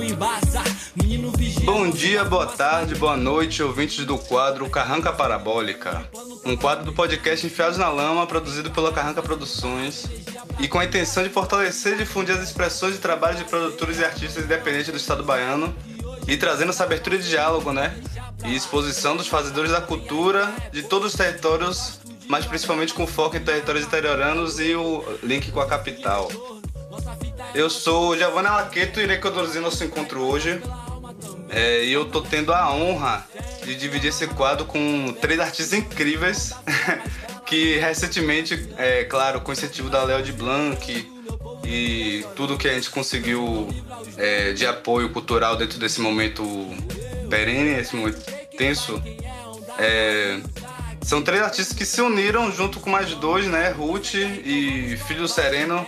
não. Menino vigia. Bom dia, boa tarde, boa noite, ouvintes do quadro Carranca Parabólica. Um quadro do podcast Enfiados na Lama, produzido pela Carranca Produções. E com a intenção de fortalecer e difundir as expressões de trabalho de produtores e artistas independentes do estado baiano. E trazendo essa abertura de diálogo, né? E exposição dos fazedores da cultura de todos os territórios mas principalmente com foco em territórios interioranos e o link com a capital. Eu sou Giovanni Alaqueto e irei conduzir nosso encontro hoje. É, e eu tô tendo a honra de dividir esse quadro com três artistas incríveis que recentemente, é claro, com incentivo da Léo de Blanc e tudo que a gente conseguiu é, de apoio cultural dentro desse momento perene, esse momento tenso, é, são três artistas que se uniram junto com mais dois, né? Ruth e Filho Sereno,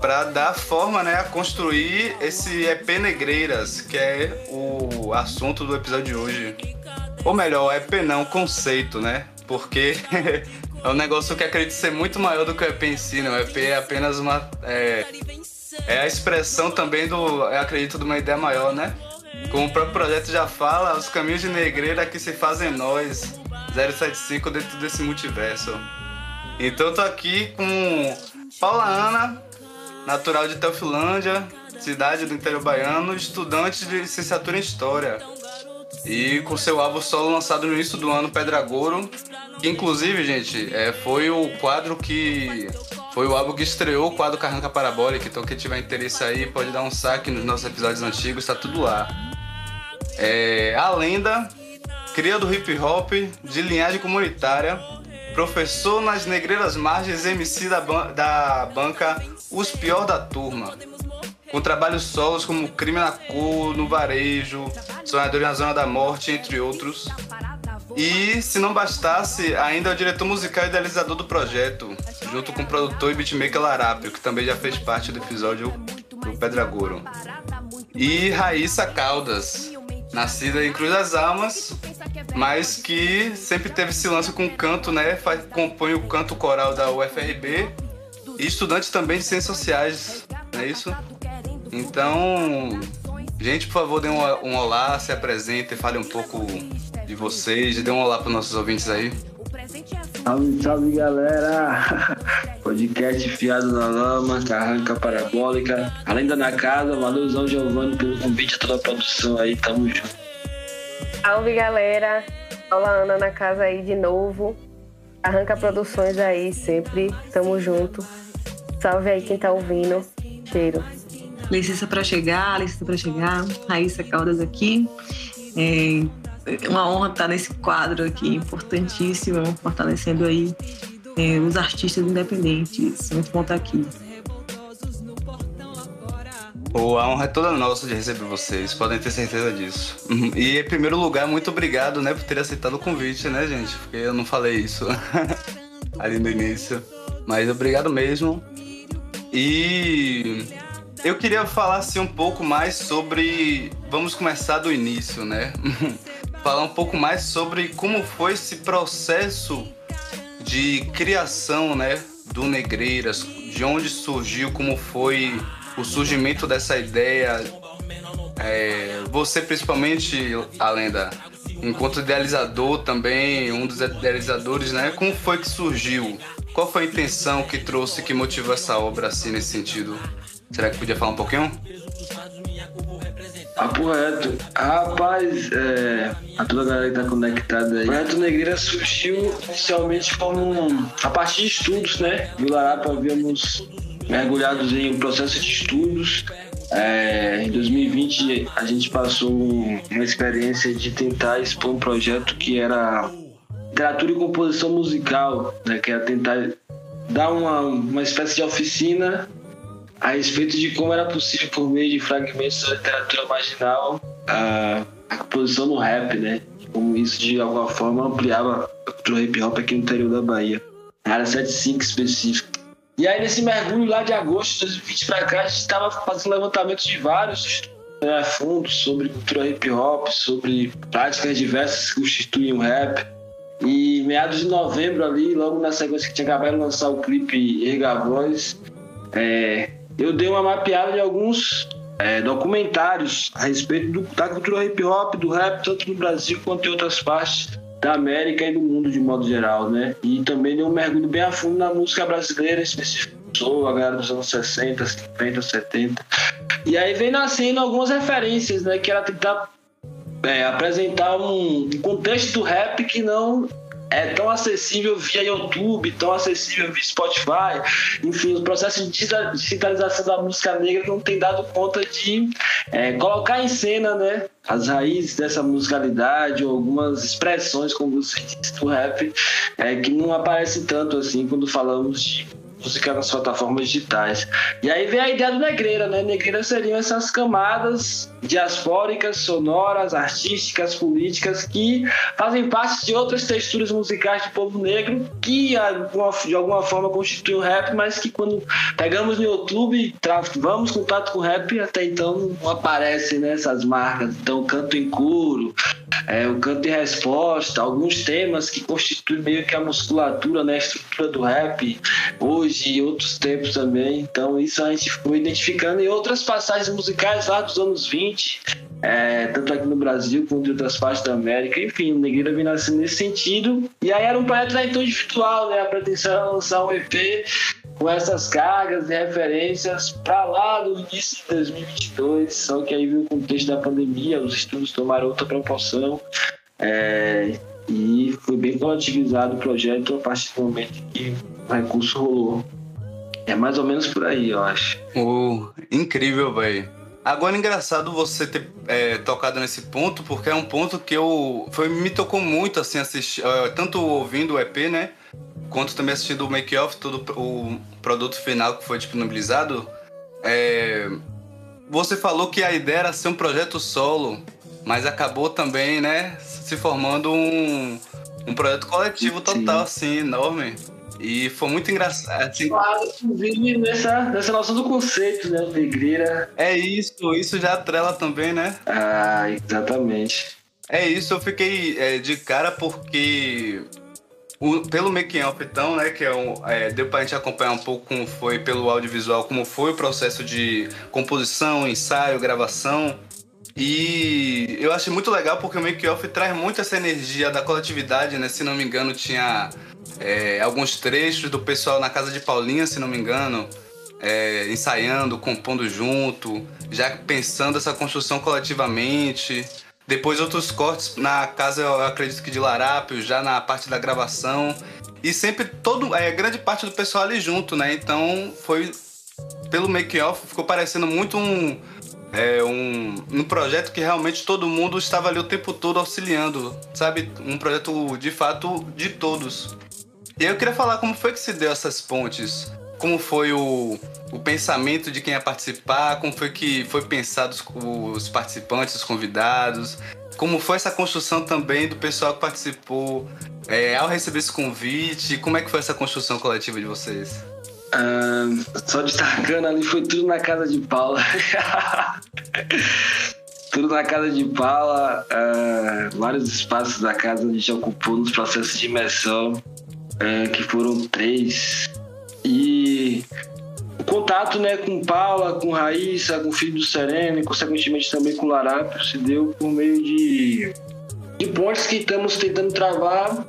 para dar forma, né, a construir esse EP Negreiras, que é o assunto do episódio de hoje. Ou melhor, EP não, conceito, né? Porque é um negócio que acredito ser muito maior do que o EP em si, né? O EP é apenas uma. É, é a expressão também do. Acredito de uma ideia maior, né? Como o próprio projeto já fala, os caminhos de negreira que se fazem nós 075 dentro desse multiverso. Então tô aqui com Paula Ana, natural de Teofilândia, cidade do interior baiano, estudante de licenciatura em História. E com seu álbum solo lançado no início do ano, Pedragouro, que inclusive, gente, é, foi o quadro que. Foi o álbum que estreou o quadro Carranca Parabólica, então quem tiver interesse aí pode dar um saque nos nossos episódios antigos, tá tudo lá. É, a lenda cria do hip hop, de linhagem comunitária, professor nas negreiras margens MC da, ban da banca Os Pior da Turma, com trabalhos solos como Crime na Cor, No Varejo, Sonhador na Zona da Morte, entre outros. E, se não bastasse, ainda é o diretor musical e idealizador do projeto, junto com o produtor e beatmaker Larápio, que também já fez parte do episódio do Pedragouro. E Raíssa Caldas, nascida em Cruz das Almas, mas que sempre teve esse lance com canto, né? compõe o canto coral da UFRB e estudante também de Ciências Sociais, não é isso? Então, gente, por favor, dê um, um olá, se apresentem, fale um pouco de vocês, dê um olá para nossos ouvintes aí. Salve, salve galera! Podcast Fiado na Lama, Carranca Parabólica, além da Na Casa, valorzão Giovanni pelo convite, toda a produção aí, tamo junto. Salve galera! Olá Ana na casa aí de novo. Arranca Produções aí sempre, tamo junto. Salve aí quem tá ouvindo. Cheiro. Licença para chegar, licença para chegar. Raíssa Caldas aqui. É, uma honra estar nesse quadro aqui, importantíssimo, fortalecendo aí é, os artistas independentes. Muito bom estar aqui. Pô, a honra é toda nossa de receber vocês, podem ter certeza disso. Uhum. E em primeiro lugar, muito obrigado, né, por ter aceitado o convite, né, gente? Porque eu não falei isso ali no início. Mas obrigado mesmo. E eu queria falar assim um pouco mais sobre. Vamos começar do início, né? falar um pouco mais sobre como foi esse processo de criação, né, do Negreiras, de onde surgiu, como foi o surgimento dessa ideia. É, você principalmente, a lenda, enquanto idealizador também, um dos idealizadores, né? Como foi que surgiu? Qual foi a intenção que trouxe, que motivou essa obra assim nesse sentido? Será que podia falar um pouquinho? Papo reto. Rapaz, é, a toda galera que tá conectada aí. O Projeto Negreira surgiu inicialmente como a partir de estudos, né? Vila Arapa havíamos mergulhados em um processo de estudos. É, em 2020 a gente passou uma experiência de tentar expor um projeto que era literatura e composição musical, né? Que era tentar dar uma, uma espécie de oficina a respeito de como era possível, por meio de fragmentos da literatura marginal, a, a composição no rap, né? Como isso de alguma forma ampliava cultura hip hop aqui no interior da Bahia. Área 75 específica. E aí, nesse mergulho lá de agosto de 2020 para cá, a gente estava fazendo levantamento de vários né, fundos sobre cultura hip hop, sobre práticas diversas que constituem o rap. E meados de novembro ali, logo na sequência que tinha acabado de lançar o clipe Erga Voz, é, eu dei uma mapeada de alguns é, documentários a respeito do, da cultura hip hop, do rap, tanto no Brasil quanto em outras partes da América e do mundo de modo geral, né? E também dei um mergulho bem a fundo na música brasileira, específico a galera dos anos 60, 50, 70. E aí vem nascendo algumas referências, né? Que era tentar é, apresentar um contexto do rap que não é tão acessível via YouTube, tão acessível via Spotify. Enfim, o processo de digitalização da música negra não tem dado conta de é, colocar em cena né, as raízes dessa musicalidade ou algumas expressões, como você disse, do rap, é, que não aparece tanto assim quando falamos de música nas plataformas digitais. E aí vem a ideia do negreira, né? Negreira seriam essas camadas diaspóricas, sonoras, artísticas, políticas que fazem parte de outras texturas musicais do povo negro que de alguma forma constituem o rap, mas que quando pegamos no YouTube, vamos contato com o rap, até então não aparecem né, essas marcas. Então, canto em coro, é, o canto em resposta, alguns temas que constituem meio que a musculatura, né, a estrutura do rap, hoje e outros tempos também. Então, isso a gente foi identificando em outras passagens musicais lá dos anos 20 é, tanto aqui no Brasil quanto em outras partes da América. Enfim, o Negreira vem nascendo nesse sentido. E aí era um projeto da então individual, né? A pretensão era lançar um EP com essas cargas e referências para lá do início de 2022, só que aí viu o contexto da pandemia, os estudos tomaram outra proporção. É, e foi bem relativizado o projeto a partir do momento que o recurso rolou. É mais ou menos por aí, eu acho. Oh, incrível, velho. Agora, engraçado você ter é, tocado nesse ponto, porque é um ponto que eu foi, me tocou muito, assim, assistir, uh, tanto ouvindo o EP, né? Quanto também assistindo o make-off, todo o produto final que foi disponibilizado. É, você falou que a ideia era ser um projeto solo, mas acabou também, né, se formando um, um projeto coletivo total, Sim. assim, enorme. E foi muito engraçado. Assim, claro, inclusive nessa, nessa noção do conceito, né? Negreira. É isso, isso já atrela também, né? Ah, exatamente. É isso, eu fiquei é, de cara porque o, pelo making off então, né, que é um, é, deu pra gente acompanhar um pouco como foi pelo audiovisual, como foi o processo de composição, ensaio, gravação. E eu achei muito legal porque o make off traz muito essa energia da coletividade, né? Se não me engano, tinha é, alguns trechos do pessoal na casa de Paulinha, se não me engano, é, ensaiando, compondo junto, já pensando essa construção coletivamente. Depois outros cortes na casa, eu acredito que de Larápio, já na parte da gravação. E sempre todo, é, grande parte do pessoal ali junto, né? Então foi pelo make-off ficou parecendo muito um, é, um, um projeto que realmente todo mundo estava ali o tempo todo auxiliando, sabe? Um projeto de fato de todos. E eu queria falar como foi que se deu essas pontes, como foi o, o pensamento de quem ia participar, como foi que foi pensado os, os participantes, os convidados, como foi essa construção também do pessoal que participou é, ao receber esse convite, como é que foi essa construção coletiva de vocês? Uh, só destacando ali, foi tudo na casa de Paula. tudo na casa de Paula, uh, vários espaços da casa a gente ocupou nos processos de imersão é, que foram três. E o contato né, com Paula, com Raíssa, com o filho do Sereno e, consequentemente, também com Larápio se deu por meio de, de pontes que estamos tentando travar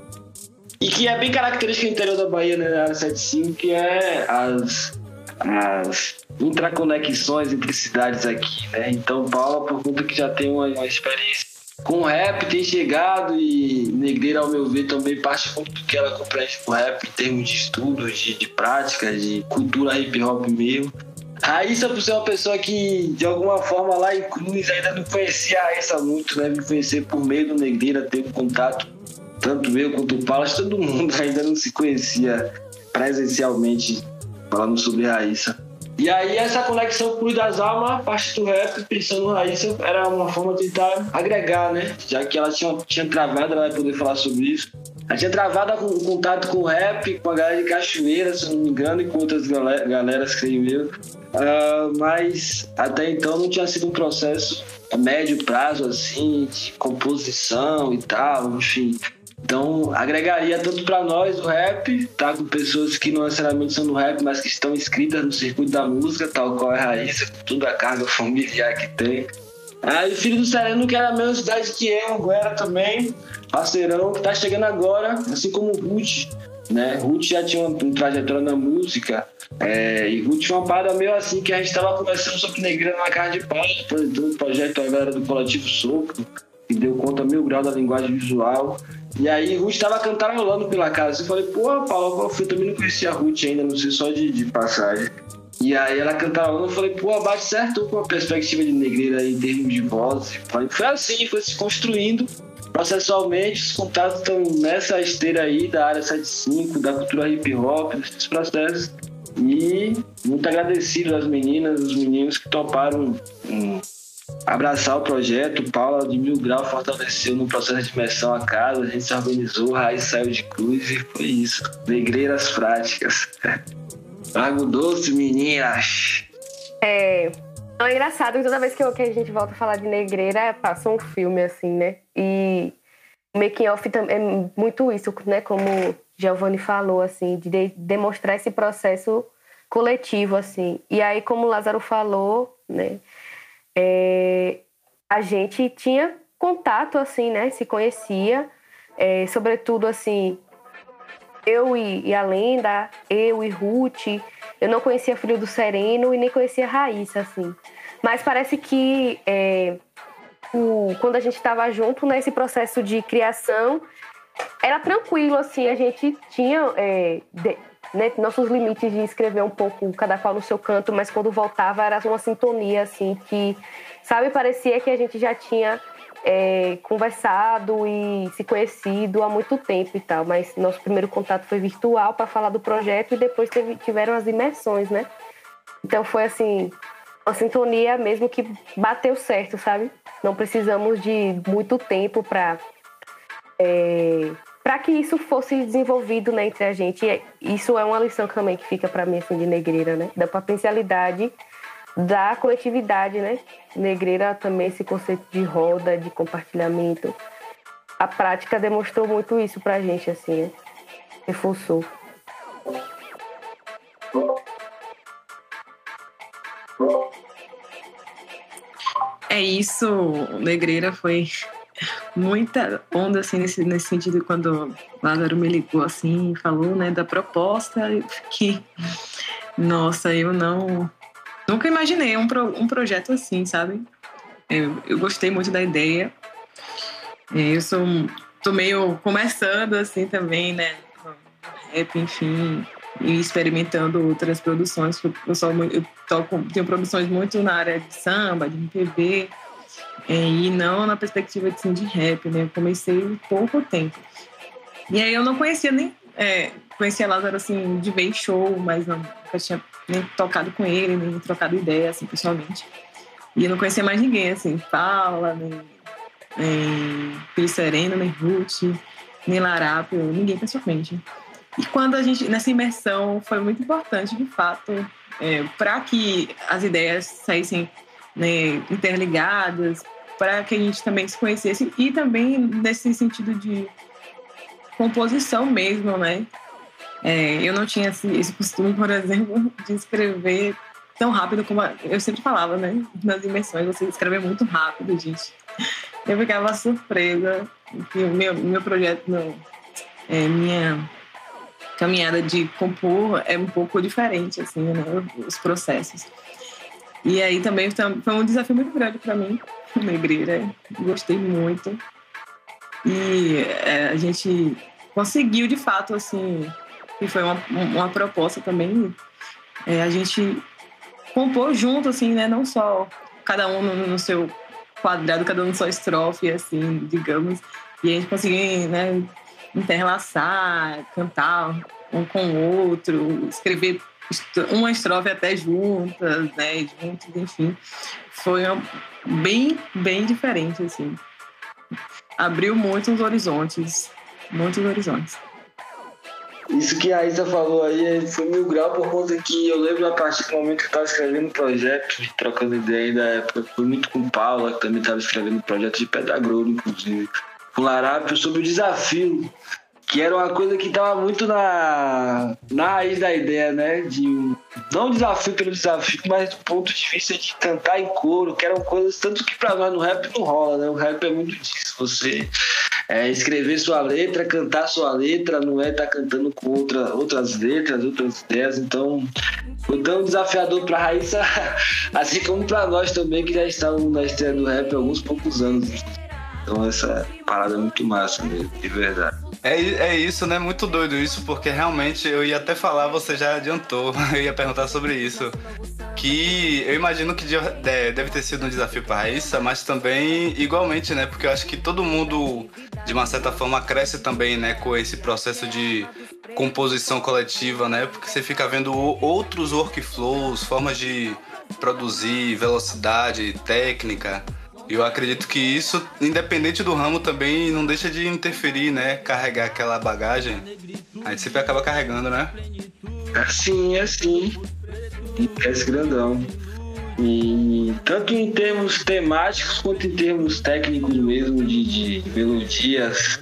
e que é bem característica do interior da Bahia, né, na área 75, que é as, as intraconexões entre cidades aqui. Né? Então, Paula, por conta que já tem uma, uma experiência com rap tem chegado e Negreira, ao meu ver, também parte muito do que ela compreende com rap em termos de estudos, de, de prática, de cultura hip hop mesmo. Raíssa, por ser uma pessoa que, de alguma forma, lá em Cruz ainda não conhecia a Raíssa muito, né? Me conhecer por meio do Negreira, ter um contato, tanto eu quanto o Paulo, todo mundo ainda não se conhecia presencialmente, falando sobre Raíssa. E aí essa conexão com o das Almas, parte do rap, pensando no Raíssa, era uma forma de tentar agregar, né? Já que ela tinha, tinha travado, ela vai poder falar sobre isso. Ela tinha travado o contato com o rap, com a galera de Cachoeira, se não me engano, e com outras galera, galeras, creio eu. Uh, mas até então não tinha sido um processo a médio prazo, assim, de composição e tal, enfim. Então, agregaria tanto para nós o rap, tá com pessoas que não necessariamente são do rap, mas que estão inscritas no circuito da música, tal qual é a Raíssa, com toda a carga familiar que tem. Aí, filho do Sereno, que era a mesma cidade que eu, Guera também, parceirão, que tá chegando agora, assim como o Ruth, né? Ruth já tinha uma, uma trajetória na música, é, e Ruth tinha uma parada meio assim que a gente tava conversando sobre negrina na casa de pau, apresentando um projeto agora do Coletivo Sopro, que deu conta mil graus da linguagem visual. E aí Ruth tava cantarolando pela casa. Eu falei, pô, Paulo, eu também não conhecia a Ruth ainda, não sei só de, de passagem. E aí ela cantarolando, eu falei, pô, bate certo com a perspectiva de negreira em termos de voz. Foi assim, foi se construindo processualmente, os contatos estão nessa esteira aí da área 75, da cultura hip hop, desses processos. E muito agradecido às meninas, os meninos que toparam abraçar o projeto. Paula de Mil Grau fortaleceu no processo de imersão a casa, a gente se organizou, Raiz saiu de cruz e foi isso. Negreiras práticas. Lago Doce, meninas! É, é engraçado que toda vez que, eu, que a gente volta a falar de negreira, passa um filme, assim, né? E o making off é muito isso, né? Como Giovanni falou, assim, de demonstrar esse processo coletivo, assim. E aí, como o Lázaro falou, né? É, a gente tinha contato, assim, né? Se conhecia, é, sobretudo, assim, eu e, e, a Lenda, eu e Ruth, eu não conhecia Filho do Sereno e nem conhecia Raíssa, assim. Mas parece que é, o, quando a gente estava junto nesse processo de criação, era tranquilo, assim, a gente tinha é, de, né, nossos limites de escrever um pouco, cada qual no seu canto, mas quando voltava era uma sintonia, assim, que, sabe, parecia que a gente já tinha é, conversado e se conhecido há muito tempo e tal, mas nosso primeiro contato foi virtual para falar do projeto e depois teve, tiveram as imersões, né? Então foi assim, uma sintonia mesmo que bateu certo, sabe? Não precisamos de muito tempo para é, para que isso fosse desenvolvido né, entre a gente. E isso é uma lição também que fica para mim assim de negreira, né? Da potencialidade da coletividade, né? Negreira também esse conceito de roda, de compartilhamento. A prática demonstrou muito isso para a gente, assim, né? reforçou. É isso, Negreira foi muita onda assim nesse, nesse sentido quando Lázaro me ligou assim falou né da proposta que nossa eu não nunca imaginei um, pro, um projeto assim sabe eu, eu gostei muito da ideia eu sou tô meio começando assim também né rap enfim e experimentando outras produções. Eu, sou, eu toco, tenho produções muito na área de samba, de MPB, é, e não na perspectiva assim, de rap, né? Eu comecei pouco tempo. E aí eu não conhecia nem. É, conhecia Lázaro assim, de ver show, mas não, nunca tinha nem tocado com ele, nem trocado ideia, assim, pessoalmente. E eu não conhecia mais ninguém, assim, Paula, nem, nem Pio nem Ruth, nem Larápio, ninguém pessoalmente. E quando a gente, nessa imersão, foi muito importante, de fato, é, para que as ideias saíssem né, interligadas, para que a gente também se conhecesse e também nesse sentido de composição mesmo, né? É, eu não tinha esse, esse, costume, por exemplo, de escrever tão rápido como a, eu sempre falava, né? Nas imersões, você escreve muito rápido, gente. Eu ficava surpresa que o meu, meu projeto, meu, é, minha caminhada de compor é um pouco diferente, assim, né? Os processos. E aí também foi um desafio muito grande para mim, negreira. Gostei muito. E é, a gente conseguiu, de fato, assim, e foi uma, uma proposta também, é, a gente compor junto, assim, né? Não só cada um no, no seu quadrado, cada um sua estrofe, assim, digamos. E a gente conseguiu, né, interlaçar, cantar um com o outro, escrever uma estrofe até juntas, né, juntos, enfim. Foi bem, bem diferente, assim. Abriu muitos horizontes, muitos horizontes. Isso que a Isa falou aí foi mil grau por conta que eu lembro a partir do momento que eu estava escrevendo o projeto, trocando ideia da época, foi muito com Paula, que também estava escrevendo o projeto de Pedra Grosso, inclusive. com Larápio sobre o desafio que era uma coisa que estava muito na, na raiz da ideia, né? De um, não desafio pelo desafio, mas do ponto de de cantar em coro, que eram coisas tanto que para nós no rap não rola, né? O rap é muito disso. Você é, escrever sua letra, cantar sua letra, não é estar tá cantando com outra, outras letras, outras ideias. Então, foi tão desafiador para Raíssa, assim como para nós também, que já estamos na estreia do rap há alguns poucos anos. Então, essa parada é muito massa, mesmo, de verdade. É, é isso, né? Muito doido isso, porque realmente eu ia até falar, você já adiantou, eu ia perguntar sobre isso. Que eu imagino que deve ter sido um desafio para Raíssa, mas também igualmente, né? Porque eu acho que todo mundo, de uma certa forma, cresce também, né? Com esse processo de composição coletiva, né? Porque você fica vendo outros workflows, formas de produzir, velocidade, técnica. E eu acredito que isso, independente do ramo, também não deixa de interferir, né? Carregar aquela bagagem. A gente sempre acaba carregando, né? Assim, assim. Esse grandão. E tanto em termos temáticos quanto em termos técnicos mesmo, de, de melodias,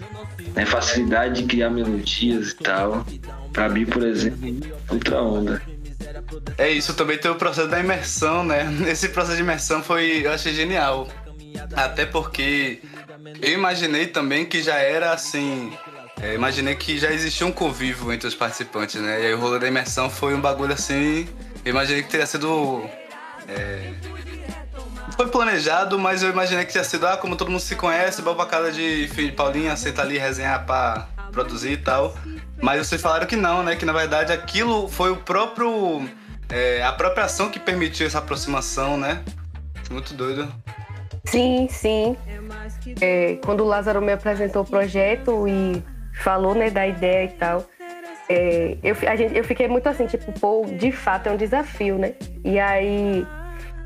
né? facilidade de criar melodias e tal. Pra mim, por exemplo, outra onda. É isso, também tem o processo da imersão, né? Esse processo de imersão foi, eu achei genial. Até porque eu imaginei também que já era assim. É, imaginei que já existia um convívio entre os participantes, né? E aí o rolo da imersão foi um bagulho assim. Eu imaginei que teria sido. É, foi planejado, mas eu imaginei que tinha sido, ah, como todo mundo se conhece, vou pra casa de de Paulinha, senta ali resenhar pra produzir e tal. Mas vocês falaram que não, né? Que na verdade aquilo foi o próprio. É, a própria ação que permitiu essa aproximação, né? Muito doido. Sim, sim. É, quando o Lázaro me apresentou o projeto e falou né, da ideia e tal, é, eu, a gente, eu fiquei muito assim, tipo, pô, de fato é um desafio, né? E aí,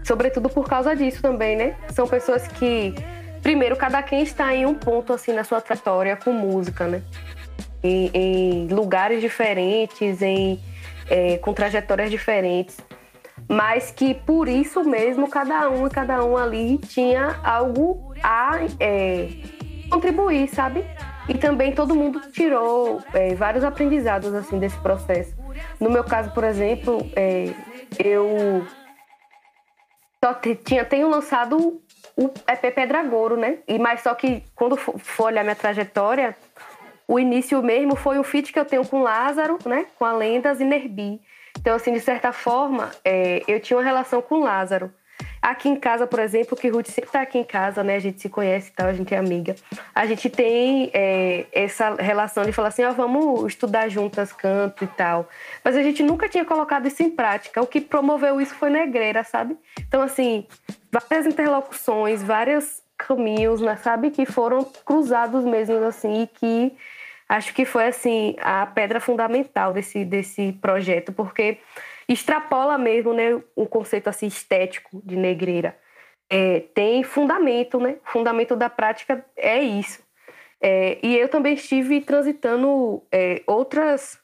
sobretudo por causa disso também, né? São pessoas que, primeiro, cada quem está em um ponto assim na sua trajetória com música, né? Em, em lugares diferentes, em, é, com trajetórias diferentes mas que por isso mesmo cada um e cada um ali tinha algo a é, contribuir, sabe? E também todo mundo tirou é, vários aprendizados assim desse processo. No meu caso, por exemplo, é, eu só tinha, tenho lançado o EP Pedragouro, né? E mas só que quando for olhar minha trajetória, o início mesmo foi o feat que eu tenho com Lázaro, né? Com a Lendas e Nerbi. Então, assim, de certa forma, é, eu tinha uma relação com o Lázaro. Aqui em casa, por exemplo, que Ruth sempre está aqui em casa, né? A gente se conhece e tal, a gente é amiga. A gente tem é, essa relação de falar assim, ó, oh, vamos estudar juntas canto e tal. Mas a gente nunca tinha colocado isso em prática. O que promoveu isso foi Negreira, sabe? Então, assim, várias interlocuções, vários caminhos, né, sabe? Que foram cruzados mesmo, assim, e que acho que foi assim a pedra fundamental desse, desse projeto, porque extrapola mesmo né, o conceito assim estético de negreira. É, tem fundamento, né? O fundamento da prática é isso. É, e eu também estive transitando é, outras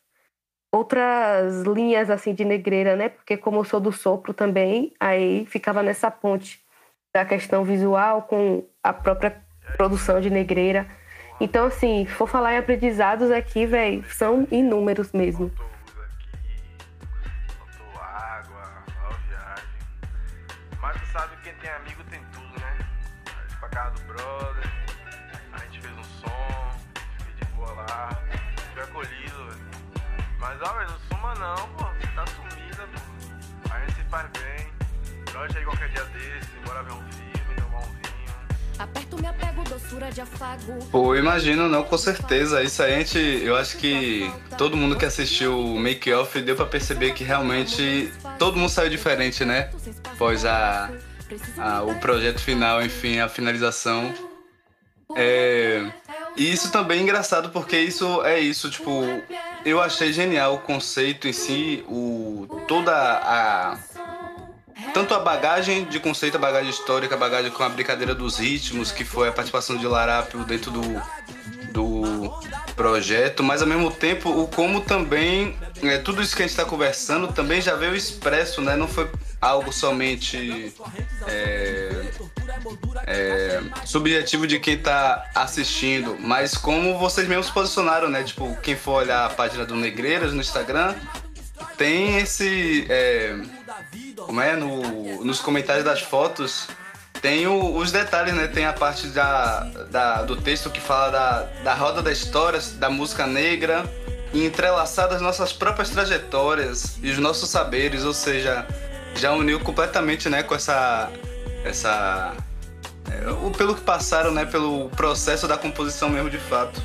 outras linhas assim de negreira, né? Porque como eu sou do sopro também, aí ficava nessa ponte da questão visual com a própria produção de negreira. Então, assim, for falar em aprendizados aqui, velho, são inúmeros mesmo. Pô, imagino, não, com certeza. Isso aí a gente, eu acho que todo mundo que assistiu o Make Off deu para perceber que realmente todo mundo saiu diferente, né? Após a, a, o projeto final, enfim, a finalização. É, e isso também é engraçado porque isso é isso, tipo, eu achei genial o conceito em si, o toda a tanto a bagagem de conceito, a bagagem histórica, a bagagem com a brincadeira dos ritmos, que foi a participação de Larápio dentro do, do projeto, mas ao mesmo tempo o como também é, tudo isso que a gente está conversando também já veio expresso, né? Não foi algo somente é, é, subjetivo de quem tá assistindo, mas como vocês mesmos posicionaram, né? Tipo, quem for olhar a página do Negreiras no Instagram, tem esse. Como é? No, nos comentários das fotos, tem o, os detalhes, né? Tem a parte da, da, do texto que fala da, da roda da história, da música negra, e entrelaçar as nossas próprias trajetórias e os nossos saberes, ou seja, já uniu completamente, né, com essa. essa é, pelo que passaram, né, pelo processo da composição mesmo de fato.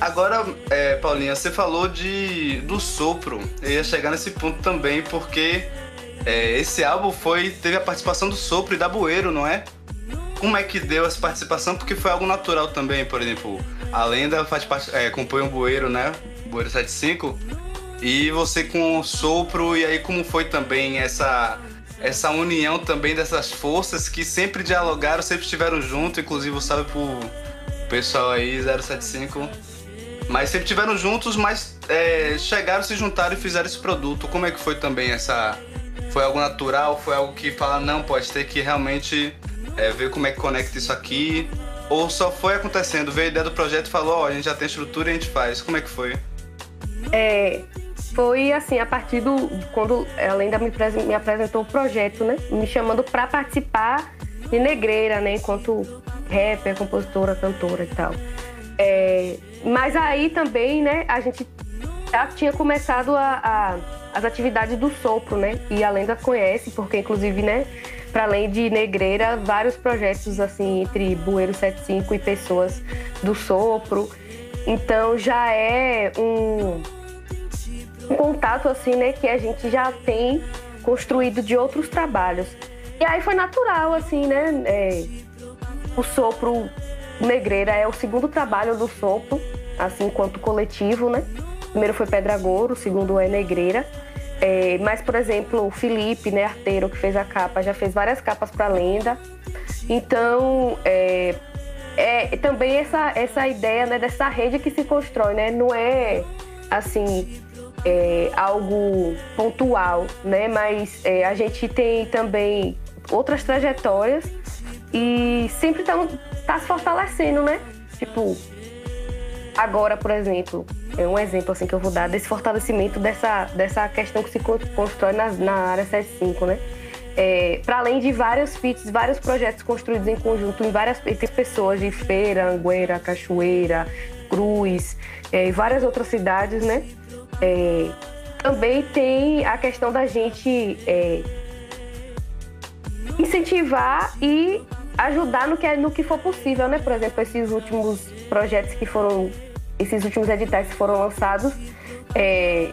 Agora, é, Paulinha, você falou de do sopro. Eu ia chegar nesse ponto também, porque é, esse álbum foi teve a participação do Sopro e da Bueiro, não é? Como é que deu essa participação? Porque foi algo natural também, por exemplo, a lenda faz parte, é, compõe um Bueiro, né? Bueiro 75. E você com o Sopro, e aí como foi também essa essa união também dessas forças que sempre dialogaram, sempre estiveram junto, inclusive sabe pro pessoal aí 075. Mas sempre estiveram juntos, mas é, chegaram, se juntaram e fizeram esse produto. Como é que foi também essa foi algo natural? Foi algo que fala, não, pode ter que realmente é, ver como é que conecta isso aqui? Ou só foi acontecendo? Veio a ideia do projeto e falou, ó, oh, a gente já tem estrutura e a gente faz. Como é que foi? É, foi assim, a partir do. Quando ela ainda me, me apresentou o projeto, né? Me chamando para participar de Negreira, né? Enquanto rapper, compositora, cantora e tal. É, mas aí também, né, a gente já tinha começado a, a as atividades do sopro, né? E a lenda conhece, porque inclusive, né, para além de Negreira, vários projetos assim entre Bueiro 75 e pessoas do sopro. Então já é um, um contato assim, né, que a gente já tem construído de outros trabalhos. E aí foi natural, assim, né? É, o sopro Negreira é o segundo trabalho do sopro, assim, enquanto coletivo, né? Primeiro foi Pedragouro, o segundo é Negreira. É, mas, por exemplo, o Felipe, né, arteiro, que fez a capa, já fez várias capas para lenda. Então, é, é, também essa, essa ideia né, dessa rede que se constrói, né? Não é, assim, é, algo pontual, né? Mas é, a gente tem também outras trajetórias e sempre está tá se fortalecendo, né? Tipo, agora, por exemplo, é um exemplo assim que eu vou dar desse fortalecimento dessa, dessa questão que se constrói na, na área 75, né? É, para além de vários feats, vários projetos construídos em conjunto em várias entre pessoas de Feira, Angueira, Cachoeira, Cruz é, e várias outras cidades, né? É, também tem a questão da gente é, incentivar e ajudar no que, é, no que for possível, né? Por exemplo, esses últimos projetos que foram esses últimos editais que foram lançados, é,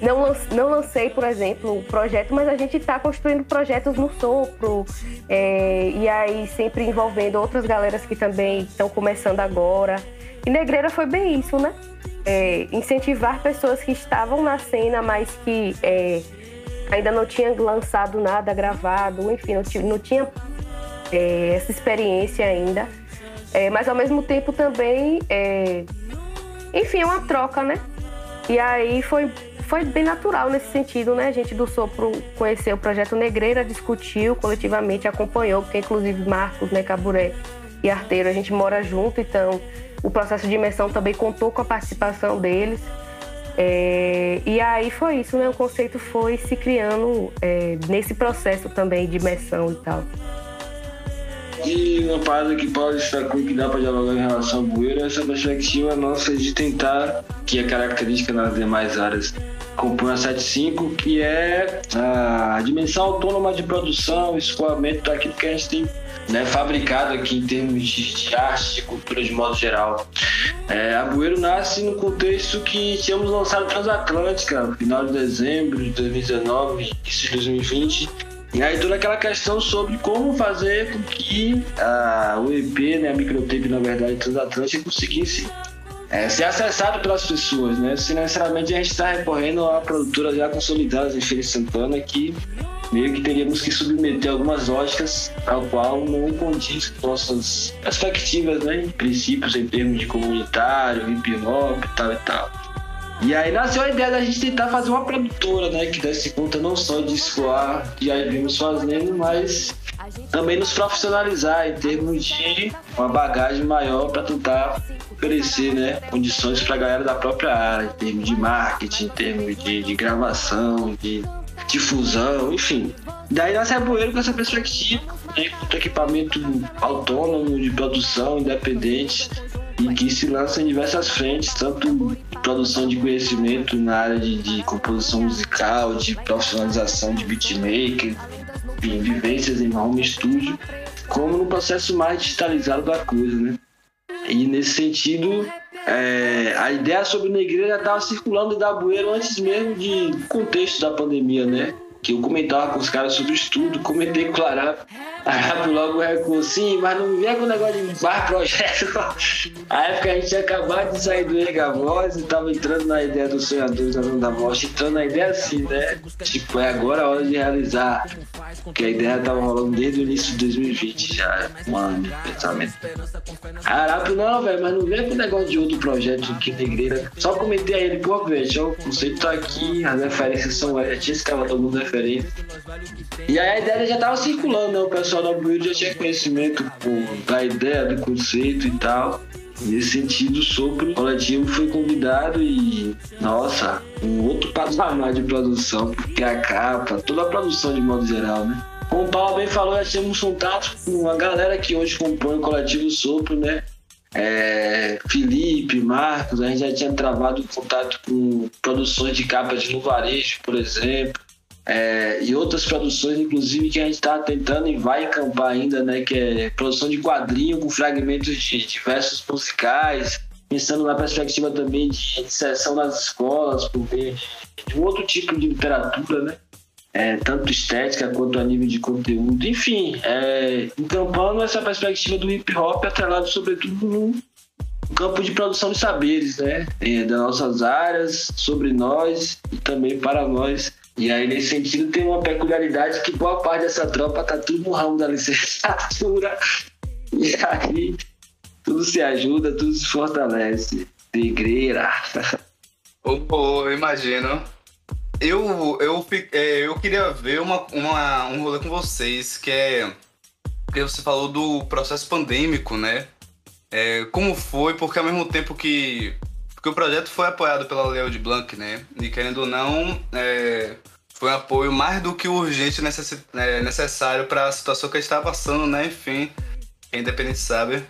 não, não lancei, por exemplo, o projeto, mas a gente está construindo projetos no sopro, é, e aí sempre envolvendo outras galeras que também estão começando agora. E Negreira foi bem isso, né? É, incentivar pessoas que estavam na cena, mas que é, ainda não tinham lançado nada gravado, enfim, não, não tinha é, essa experiência ainda é, mas ao mesmo tempo também, é... enfim, é uma troca, né? E aí foi, foi bem natural nesse sentido, né? A gente do Sopro conheceu o projeto Negreira, discutiu coletivamente, acompanhou, porque inclusive Marcos, né, Caburé e Arteiro, a gente mora junto, então o processo de imersão também contou com a participação deles. É, e aí foi isso, né? O conceito foi se criando é, nesse processo também de imersão e tal. E uma parada que pode destacou que dá para dialogar em relação ao bueiro é essa perspectiva nossa de tentar, que é característica nas demais áreas, compõe a 75, que é a dimensão autônoma de produção, escoamento daquilo que a gente tem né, fabricado aqui em termos de, arte, de cultura de modo geral. É, a Bueiro nasce no contexto que tínhamos lançado Transatlântica, no final de dezembro de 2019, início de 2020, e aí toda aquela questão sobre como fazer com que a, o EP, né, a microtape, na verdade, transatlântica, conseguisse é, ser acessado pelas pessoas, né? Se necessariamente a gente está recorrendo a produtoras já consolidadas em Feira Santana que meio que teríamos que submeter algumas lógicas ao qual não condiz com nossas perspectivas, né? Princípios em termos de comunitário, hip hop e tal e tal. E aí nasceu a ideia da gente tentar fazer uma produtora, né? Que desse conta não só de escoar que já vimos fazendo, mas também nos profissionalizar em termos de uma bagagem maior para tentar oferecer né, condições para a galera da própria área, em termos de marketing, em termos de, de gravação, de difusão, enfim. Daí nasce a Bueiro com essa perspectiva, né, com equipamento autônomo de produção independente e que se lança em diversas frentes, tanto produção de conhecimento na área de, de composição musical, de profissionalização de beatmaker, enfim, vivências em home studio, como no processo mais digitalizado da coisa, né? E nesse sentido, é, a ideia sobre Negreira já estava circulando da Bueiro antes mesmo de contexto da pandemia, né? Que eu comentava com os caras sobre o estudo, comentei com o Aí logo recuou, sim, mas não vem com o negócio de bar projeto. A época a gente tinha acabado de sair do Erga Voz e tava entrando na ideia dos sonhadores da morte, entrando na ideia assim, né? Tipo, é agora a hora de realizar. Porque a ideia tava rolando desde o início de 2020 já, um ano de pensamento. Arapo, não, velho, mas não vem com o negócio de outro projeto aqui na igreja. Só comentei a ele, pô, velho, o conceito tá aqui, as referências são. Já tinha escravo todo mundo referência. E aí a ideia já tava circulando, né? O pessoal pessoal da Build já tinha conhecimento da ideia, do conceito e tal. Nesse sentido, o Sopro Coletivo foi convidado e, nossa, um outro patamar de produção, porque a capa, toda a produção de modo geral, né? Como o Paulo bem falou, já tínhamos contato com a galera que hoje compõe o Coletivo Sopro, né? É, Felipe, Marcos, a gente já tinha travado contato com produções de capas de no varejo, por exemplo é, e outras produções, inclusive, que a gente está tentando e vai encampar ainda, né? Que é produção de quadrinho com fragmentos de diversos musicais, pensando na perspectiva também de inserção nas escolas, por meio de um outro tipo de literatura, né? É, tanto estética quanto a nível de conteúdo. Enfim, é, encampando essa perspectiva do hip hop atrelado sobretudo no campo de produção de saberes, né? É, das nossas áreas, sobre nós e também para nós e aí, nesse sentido, tem uma peculiaridade que boa parte dessa tropa tá tudo no ramo da licenciatura. E aí, tudo se ajuda, tudo se fortalece. Negreira. Ô, imagino. Eu, eu, é, eu queria ver uma, uma, um rolê com vocês, que é. que você falou do processo pandêmico, né? É, como foi, porque ao mesmo tempo que porque o projeto foi apoiado pela Leo de Blanc, né? E querendo ou não, é, foi um apoio mais do que urgente necess, é, necessário para a situação que a gente estava passando, né? Enfim, quem independente sabe.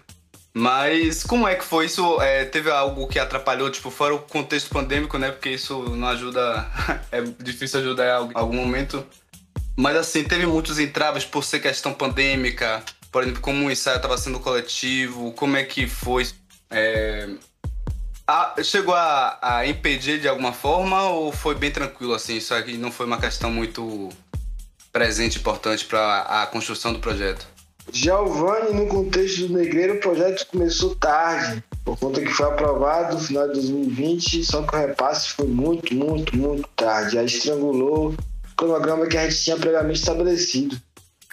Mas como é que foi isso? É, teve algo que atrapalhou, tipo, fora o contexto pandêmico, né? Porque isso não ajuda. é difícil ajudar em algum momento. Mas assim, teve muitos entraves por ser questão pandêmica. Por exemplo, como o ensaio estava sendo coletivo, como é que foi? É, chegou a, a, impedir de alguma forma ou foi bem tranquilo assim? Isso aqui não foi uma questão muito presente, importante para a construção do projeto? Giovanni, no contexto do Negreiro, o projeto começou tarde, por conta que foi aprovado no final de 2020, só que o repasse foi muito, muito, muito tarde. Aí estrangulou o cronograma que a gente tinha previamente estabelecido.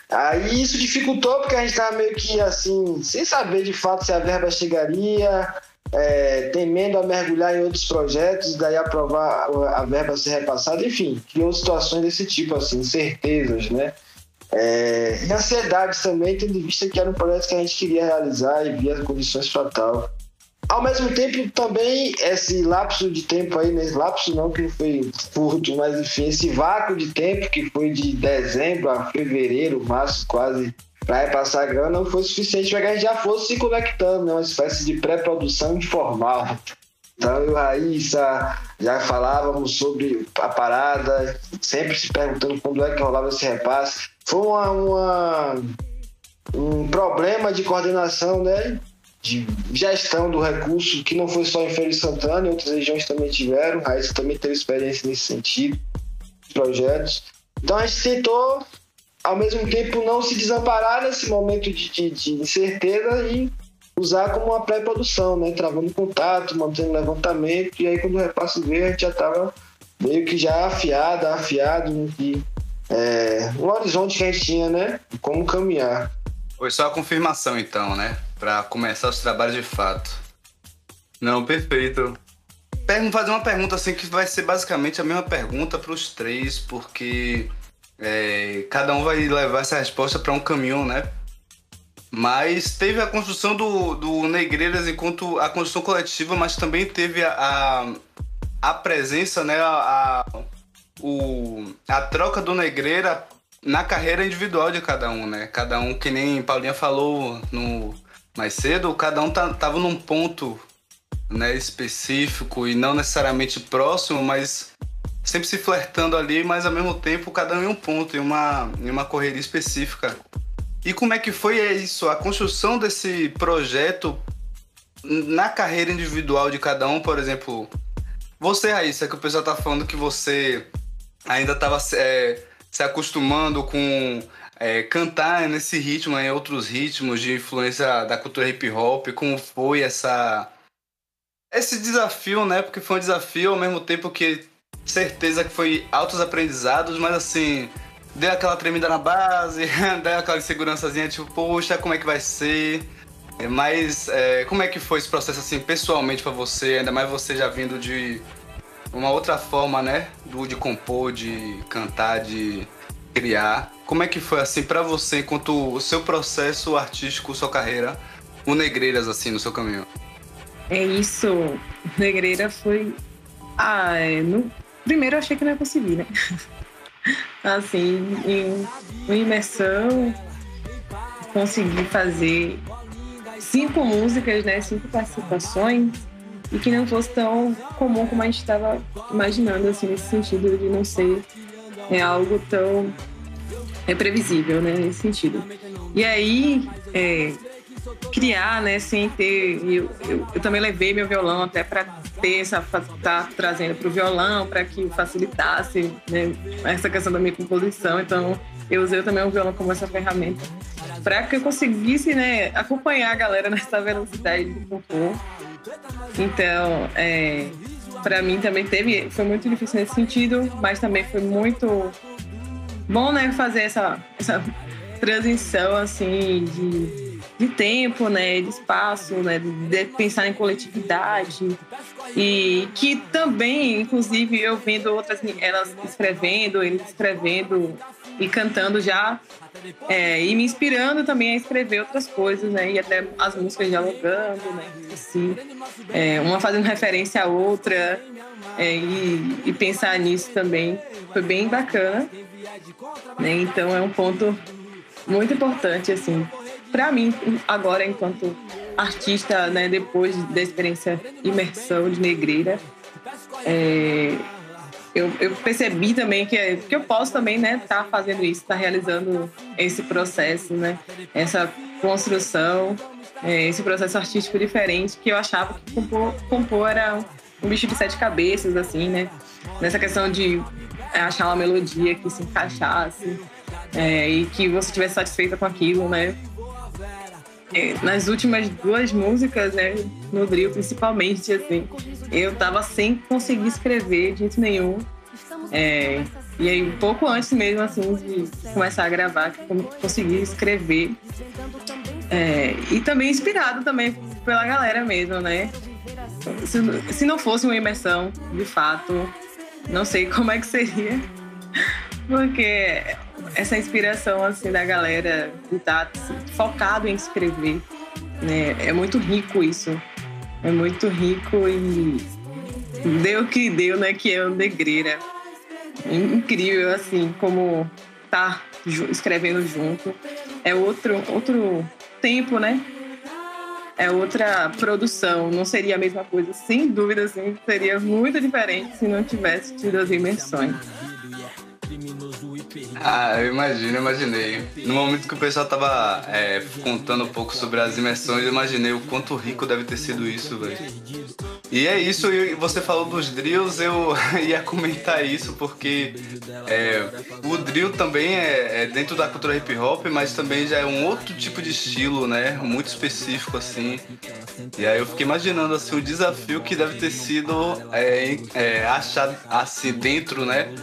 Aí isso dificultou porque a gente estava meio que assim, sem saber de fato se a verba chegaria, é, temendo a mergulhar em outros projetos, daí aprovar a verba ser repassada, enfim, criou situações desse tipo, assim, incertezas, né? É, e ansiedades também, tendo em vista que era um projeto que a gente queria realizar e via condições para tal. Ao mesmo tempo, também, esse lapso de tempo aí, nesse né? lapso não que foi curto, mas enfim, esse vácuo de tempo que foi de dezembro a fevereiro, março, quase para repassar a grana não foi suficiente para que a gente já fosse se conectando, né? uma espécie de pré-produção informal. Então eu e Raíssa já falávamos sobre a parada, sempre se perguntando quando é que rolava esse repasse. Foi uma, uma um problema de coordenação, né? de gestão do recurso, que não foi só em Feira de Santana, outras regiões também tiveram. Raíssa também teve experiência nesse sentido, projetos. Então a gente tentou ao mesmo tempo não se desamparar nesse momento de, de, de incerteza e usar como uma pré-produção, né? Travando contato, mantendo levantamento, e aí quando o repasse veio, a gente já estava meio que já afiado, afiado no que é, no horizonte que a gente tinha, né? Como caminhar. Foi só a confirmação então, né? Para começar os trabalhos de fato. Não, perfeito. Vou fazer uma pergunta assim que vai ser basicamente a mesma pergunta para os três, porque é, cada um vai levar essa resposta para um caminho, né? Mas teve a construção do, do Negreiras enquanto a construção coletiva, mas também teve a, a, a presença, né? A, a, o, a troca do Negreira na carreira individual de cada um, né? Cada um, que nem Paulinha falou no mais cedo, cada um tá, tava num ponto né, específico e não necessariamente próximo, mas sempre se flertando ali, mas ao mesmo tempo cada um em um ponto, em uma, em uma correria específica. E como é que foi isso, a construção desse projeto na carreira individual de cada um, por exemplo, você, Raíssa, que o pessoal tá falando que você ainda estava é, se acostumando com é, cantar nesse ritmo, em outros ritmos de influência da cultura hip hop, como foi essa esse desafio, né? Porque foi um desafio ao mesmo tempo que certeza que foi altos aprendizados, mas assim, deu aquela tremida na base, deu aquela insegurançazinha, tipo, poxa, como é que vai ser? É, mas é, como é que foi esse processo assim, pessoalmente para você, ainda mais você já vindo de uma outra forma, né, do de compor, de cantar, de criar. Como é que foi assim para você enquanto o seu processo artístico, sua carreira, o Negreiras assim no seu caminho? É isso. Negreira foi ah, é, no primeiro eu achei que não ia conseguir, né? assim, em uma imersão, consegui fazer cinco músicas, né? Cinco participações e que não fosse tão comum como a gente estava imaginando, assim, nesse sentido de não ser é, algo tão é, previsível, né? Nesse sentido. E aí, é, criar, né, sem ter. Eu, eu, eu, também levei meu violão até para ter essa. tá trazendo para o violão, para que facilitasse né, essa questão da minha composição. Então, eu usei também o violão como essa ferramenta para que eu conseguisse né, acompanhar a galera nessa velocidade de compor. Então, é, para mim também teve. Foi muito difícil nesse sentido, mas também foi muito bom, né, fazer essa, essa transição assim de de tempo, né, de espaço, né, de pensar em coletividade. E que também, inclusive, eu vendo outras elas escrevendo, eles escrevendo e cantando já é, e me inspirando também a escrever outras coisas, né, e até as músicas dialogando, né, assim, é, uma fazendo referência à outra é, e, e pensar nisso também foi bem bacana, né, então é um ponto muito importante assim para mim, agora, enquanto artista, né, depois da experiência imersão de negreira, é, eu, eu, percebi também que, que eu posso também estar né, tá fazendo isso, estar tá realizando esse processo, né, essa construção, é, esse processo artístico diferente que eu achava que compor, compor era um bicho de sete cabeças, assim, né? Nessa questão de achar uma melodia que se encaixasse é, e que você estivesse satisfeita com aquilo, né? Nas últimas duas músicas, né, no drill principalmente, assim, eu tava sem conseguir escrever de jeito nenhum. É, e aí, um pouco antes mesmo, assim, de começar a gravar, que eu consegui escrever. É, e também inspirado também pela galera mesmo, né? Se, se não fosse uma imersão, de fato, não sei como é que seria. Porque essa inspiração assim da galera que tá assim, focado em escrever, né? É muito rico isso. É muito rico e deu que deu, né? Que é o Negreira. Incrível, assim, como tá escrevendo junto. É outro, outro tempo, né? É outra produção. Não seria a mesma coisa, sem dúvida, assim, seria muito diferente se não tivesse tido as imersões. Ah, eu imagino, imaginei. No momento que o pessoal tava é, contando um pouco sobre as imersões, eu imaginei o quanto rico deve ter sido isso, velho. E é isso, você falou dos drills, eu ia comentar isso, porque é, o drill também é, é, dentro da cultura hip hop, mas também já é um outro tipo de estilo, né? Muito específico, assim. E aí eu fiquei imaginando, assim, o desafio que deve ter sido é, é achar, assim, dentro, né?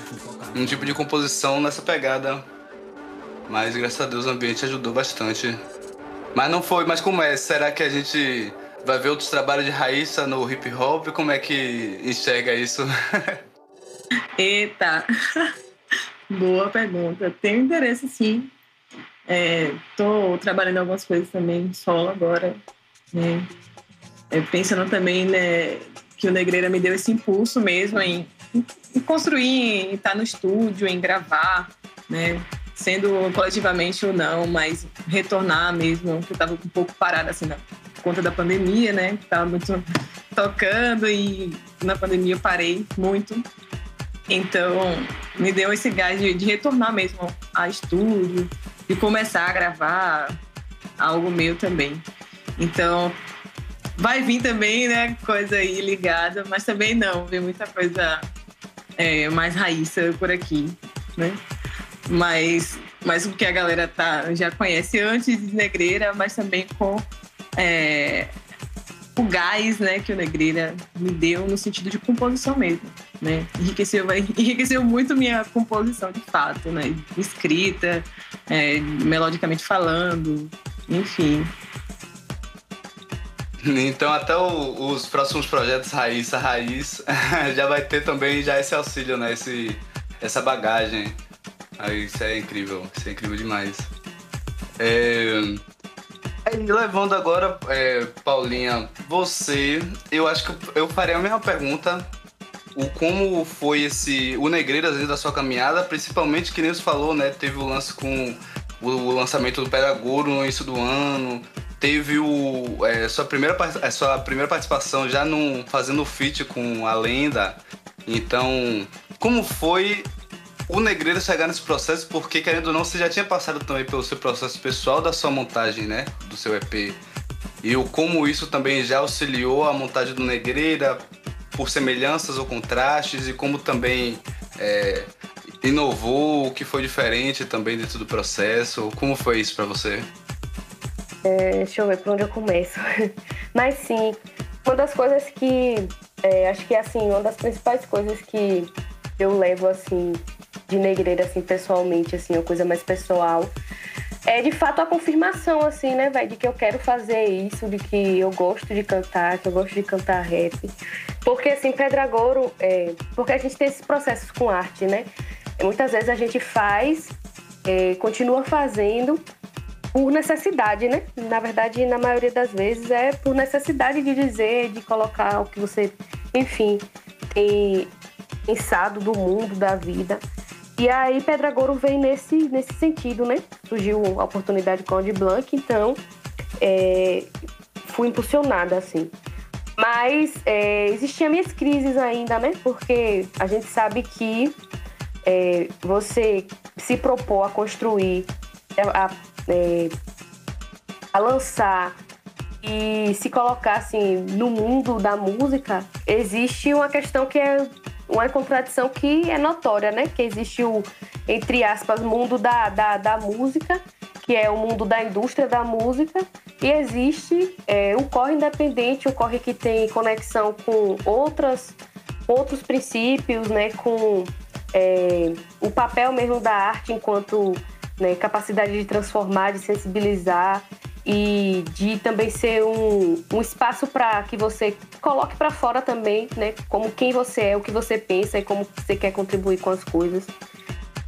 Um tipo de composição nessa pegada. Mas graças a Deus o ambiente ajudou bastante. Mas não foi, mas como é? Será que a gente vai ver outros trabalhos de Raíssa no hip hop? Como é que enxerga isso? Eita! Boa pergunta. Tenho interesse, sim. Estou é, trabalhando algumas coisas também solo agora. Né? É, pensando também né, que o Negreira me deu esse impulso mesmo em, em construir, em estar no estúdio, em gravar, né? Sendo coletivamente ou não, mas retornar mesmo, que eu estava um pouco parada assim, na conta da pandemia, né? Estava muito tocando e na pandemia eu parei muito. Então, me deu esse gás de, de retornar mesmo a estúdio, de começar a gravar algo meu também. Então, vai vir também, né, coisa aí ligada, mas também não, vem muita coisa é, mais raíça por aqui, né? Mas, mas o que a galera tá, já conhece antes de Negreira, mas também com é, o gás né, que o Negreira me deu no sentido de composição mesmo. Né? Enriqueceu, enriqueceu muito minha composição de fato, né? escrita, é, melodicamente falando, enfim. Então até o, os próximos projetos Raiz a Raiz já vai ter também já esse auxílio, né? Esse, essa bagagem. Aí isso é incrível, isso é incrível demais. É... levando agora, é, Paulinha, você, eu acho que eu faria a mesma pergunta. O como foi esse o Negreiras da sua caminhada, principalmente que nem você falou, né? Teve o lance com o, o lançamento do Pedagouro no início do ano, teve o, é, sua, primeira, é, sua primeira participação já num, fazendo feat com a lenda. Então, como foi o Negreiro chegar nesse processo? Porque, querendo ou não, você já tinha passado também pelo seu processo pessoal da sua montagem, né? Do seu EP. E o, como isso também já auxiliou a montagem do Negreira por semelhanças ou contrastes e como também é, inovou, o que foi diferente também dentro do processo. Como foi isso para você? É, deixa eu ver por onde eu começo. Mas sim, uma das coisas que. É, acho que assim, uma das principais coisas que eu levo assim de negreira assim pessoalmente assim uma coisa mais pessoal é de fato a confirmação assim né velho de que eu quero fazer isso de que eu gosto de cantar que eu gosto de cantar rap porque assim Pedragouro é, porque a gente tem esses processos com arte né muitas vezes a gente faz é, continua fazendo por necessidade, né? Na verdade, na maioria das vezes é por necessidade de dizer, de colocar o que você, enfim, tem pensado do mundo, da vida. E aí Pedragouro vem nesse, nesse sentido, né? Surgiu a oportunidade com a de Blanc, então é, fui impulsionada, assim. Mas é, existiam minhas crises ainda, né? Porque a gente sabe que é, você se propor a construir a é, a lançar e se colocar assim no mundo da música, existe uma questão que é uma contradição que é notória, né? Que existe o, entre aspas, mundo da, da, da música, que é o mundo da indústria da música, e existe é, o corre independente, o corre que tem conexão com outras, outros princípios, né? Com é, o papel mesmo da arte enquanto né? Capacidade de transformar, de sensibilizar e de também ser um, um espaço para que você coloque para fora também, né? Como quem você é, o que você pensa e como você quer contribuir com as coisas.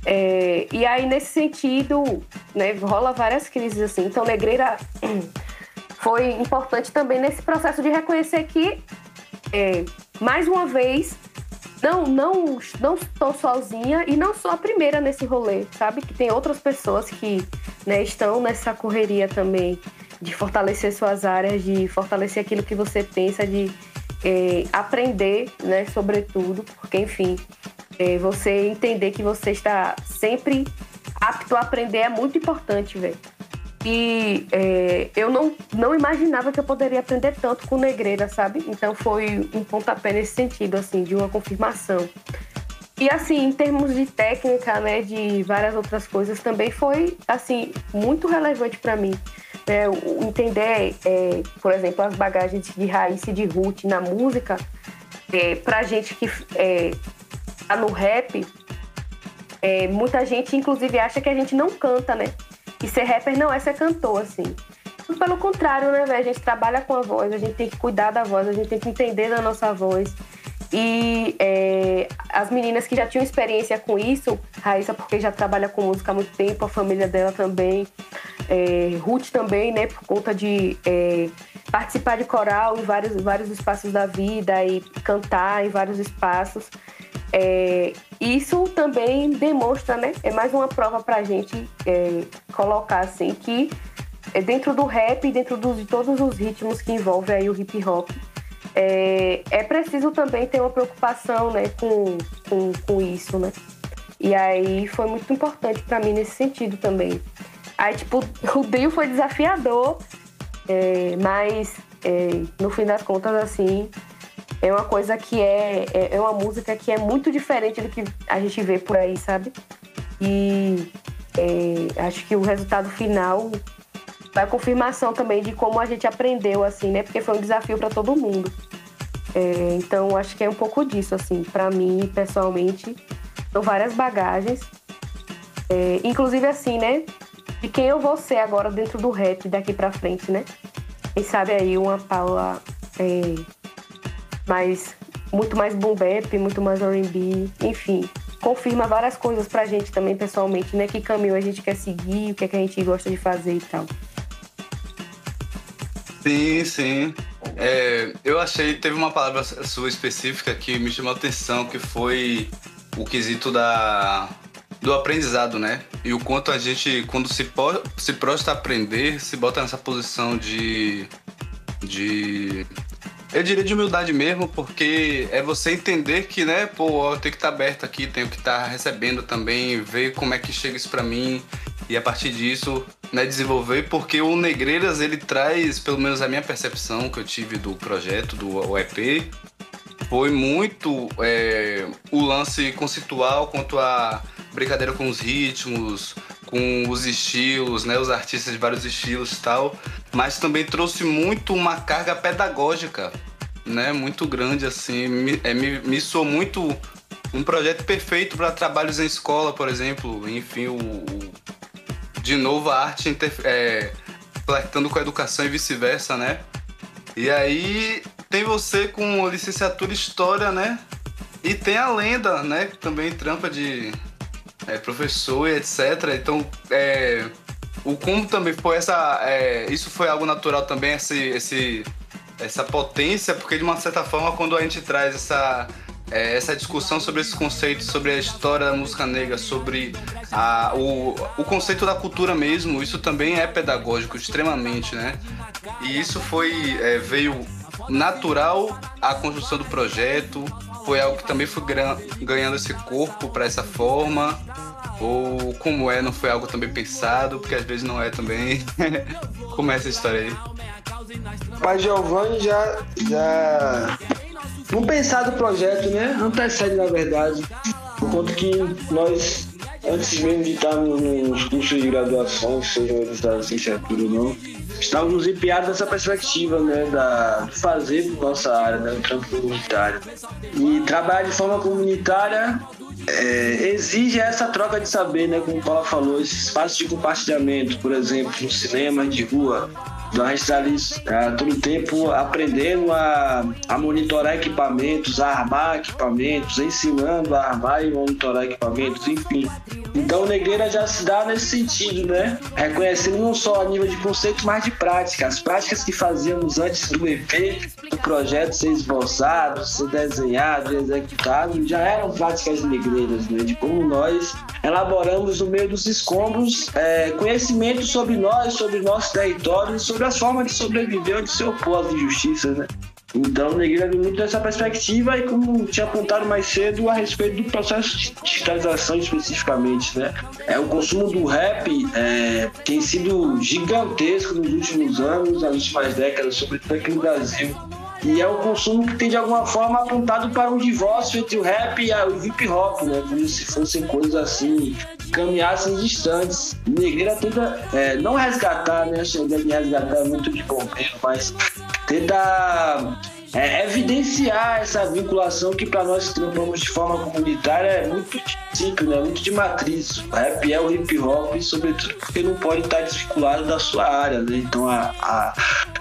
É, e aí, nesse sentido, né, rola várias crises assim. Então, Negreira foi importante também nesse processo de reconhecer que, é, mais uma vez, não, não, não estou sozinha e não sou a primeira nesse rolê, sabe? Que tem outras pessoas que né, estão nessa correria também de fortalecer suas áreas, de fortalecer aquilo que você pensa, de é, aprender, né, sobretudo, porque, enfim, é, você entender que você está sempre apto a aprender é muito importante, velho. E é, eu não, não imaginava que eu poderia aprender tanto com negreira, sabe? Então foi um pontapé nesse sentido, assim, de uma confirmação. E assim, em termos de técnica, né, de várias outras coisas, também foi, assim, muito relevante para mim. Né? Entender, é, por exemplo, as bagagens de raiz e de root na música, é, pra gente que é, tá no rap, é, muita gente, inclusive, acha que a gente não canta, né? E ser rapper não é ser cantor, assim. Pelo contrário, né, velho? A gente trabalha com a voz, a gente tem que cuidar da voz, a gente tem que entender da nossa voz. E é, as meninas que já tinham experiência com isso, Raíssa, porque já trabalha com música há muito tempo, a família dela também, é, Ruth também, né, por conta de é, participar de coral em vários, vários espaços da vida e cantar em vários espaços. É, isso também demonstra, né? É mais uma prova para a gente é, colocar assim que é dentro do rap, dentro de todos os ritmos que envolvem aí o hip hop, é, é preciso também ter uma preocupação, né, com, com, com isso, né? E aí foi muito importante para mim nesse sentido também. Aí, tipo, o Dio foi desafiador, é, mas é, no fim das contas, assim, é uma coisa que é, é, é, uma música que é muito diferente do que a gente vê por aí, sabe? E é, acho que o resultado final vai confirmação também de como a gente aprendeu, assim, né? Porque foi um desafio para todo mundo. É, então, acho que é um pouco disso, assim, para mim, pessoalmente. São várias bagagens. É, inclusive, assim, né? De quem eu vou ser agora dentro do rap daqui para frente, né? Quem sabe aí uma Paula é, mais, muito mais boom bap, muito mais R&B, enfim. Confirma várias coisas pra gente também, pessoalmente, né? Que caminho a gente quer seguir, o que, é que a gente gosta de fazer e tal. Sim, sim. É, eu achei, teve uma palavra sua específica que me chamou a atenção, que foi o quesito da, do aprendizado, né? E o quanto a gente, quando se, po, se prostra a aprender, se bota nessa posição de. de. Eu diria de humildade mesmo, porque é você entender que, né, pô, eu tenho que estar aberto aqui, tenho que estar recebendo também, ver como é que chega isso para mim, e a partir disso né, desenvolver, porque o Negreiras ele traz, pelo menos a minha percepção que eu tive do projeto, do EP, foi muito é, o lance conceitual quanto a brincadeira com os ritmos, com os estilos, né, os artistas de vários estilos e tal, mas também trouxe muito uma carga pedagógica, né, muito grande assim, me, é, me, me soou muito um projeto perfeito para trabalhos em escola, por exemplo, enfim, o, o de novo a arte é, flertando com a educação e vice-versa, né? E aí tem você com licenciatura em História, né? E tem a lenda, né? Que também trampa de é, professor e etc. Então, é, o como também foi essa... É, isso foi algo natural também, esse, esse, essa potência, porque de uma certa forma, quando a gente traz essa é, essa discussão sobre esse conceito, sobre a história da música negra, sobre a, o, o conceito da cultura mesmo, isso também é pedagógico extremamente, né? E isso foi é, veio natural à construção do projeto, foi algo que também foi ganhando esse corpo para essa forma, ou como é, não foi algo também pensado, porque às vezes não é também. como é essa história aí? Pai Giovanni já, já no pensar do projeto, né? Antecede, na verdade. Por conta que nós, antes mesmo de estarmos nos cursos de graduação, sejam eles da licenciatura ou não, estávamos empenhados nessa perspectiva, né? Da, fazer nossa área, né? O trampo comunitário. E trabalhar de forma comunitária é, exige essa troca de saber, né? Como o Paulo falou, esses espaços de compartilhamento, por exemplo, no cinema de rua, a está ali é, todo tempo aprendendo a, a monitorar equipamentos, a armar equipamentos, ensinando a armar e monitorar equipamentos, enfim. Então Negreira já se dá nesse sentido, né? Reconhecendo não só a nível de conceito, mas de prática. As práticas que fazíamos antes do EP, do projeto ser esboçado, ser desenhado, executado, já eram práticas negreiras, né? De como nós elaboramos no meio dos escombros é, conhecimento sobre nós, sobre nosso território, sobre as formas sobreviver ou de se opor às injustiças, né? Então, o Negueira vem muito dessa perspectiva e, como tinha apontado mais cedo, a respeito do processo de digitalização especificamente, né? É, o consumo do rap é, tem sido gigantesco nos últimos anos, nas últimas décadas, sobretudo aqui no Brasil. E é um consumo que tem de alguma forma apontado para um divórcio entre o rap e o hip hop, né? Como se fossem coisas assim, caminhassem distantes. Negreira tenta é, não resgatar, né? A ideia de resgatar é muito de bombeiro, mas tenta é, evidenciar essa vinculação que para nós trampamos de forma comunitária é muito princípio, né? Muito de matriz. O rap é o hip hop, sobretudo porque não pode estar desvinculado da sua área, né? Então a, a,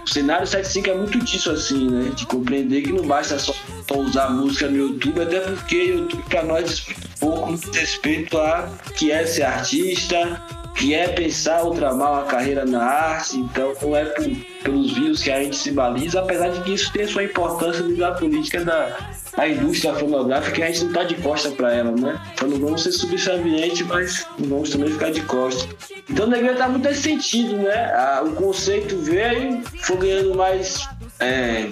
o cenário 75 é muito disso, assim, né? De compreender que não basta só, usar música no YouTube, até porque o YouTube para nós diz pouco respeito a que é ser artista, que é pensar ou tramar uma carreira na arte, então não é por, pelos views que a gente se baliza, apesar de que isso tem sua importância dentro da política da, da indústria fonográfica, a gente não está de costa para ela, né? Então não vamos ser subservientes, mas não vamos também ficar de costa. Então o negócio está muito nesse sentido, né? o conceito veio, foi ganhando mais é,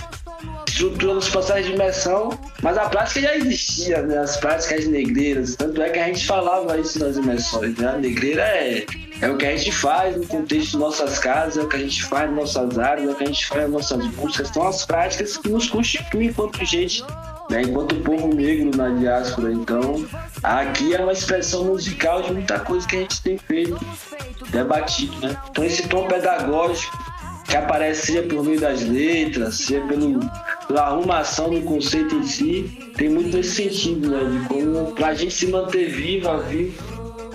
estrutura nos processos de imersão, mas a prática já existia, né? As práticas negreiras. Tanto é que a gente falava isso nas imersões, né? A negreira é, é o que a gente faz no contexto de nossas casas, é o que a gente faz nas nossas áreas, é o que a gente faz nas nossas músicas. São as práticas que nos constituem enquanto gente né, enquanto povo negro na diáspora. Então, aqui é uma expressão musical de muita coisa que a gente tem feito, debatido. Né? Então, esse tom pedagógico que aparece seja por meio das letras, seja pelo, pela arrumação do conceito em si, tem muito esse sentido, né? De como, pra gente se manter viva, vivo,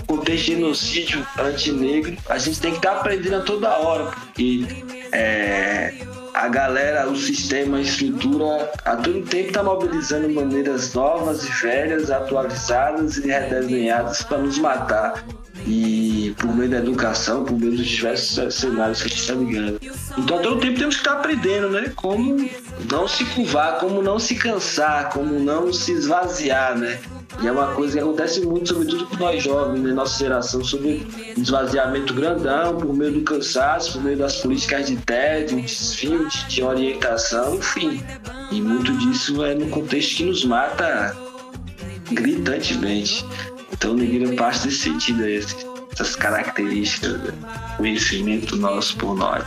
contexto de genocídio antinegro, a gente tem que estar tá aprendendo a toda hora, porque é, a galera, o sistema, a estrutura, a todo tempo está mobilizando maneiras novas e velhas, atualizadas e redesenhadas para nos matar e por meio da educação, por meio dos diversos cenários que a gente está ligando. Então, todo tempo temos que estar aprendendo, né? Como não se curvar, como não se cansar, como não se esvaziar, né? E é uma coisa que acontece muito, sobretudo com nós jovens, né? nossa geração, sobre esvaziamento grandão, por meio do cansaço, por meio das políticas de tédio, desvio, de, de orientação, enfim. E muito disso é no contexto que nos mata gritantemente. Então, Negueira parte desse sentido, essas características do conhecimento nosso por nós.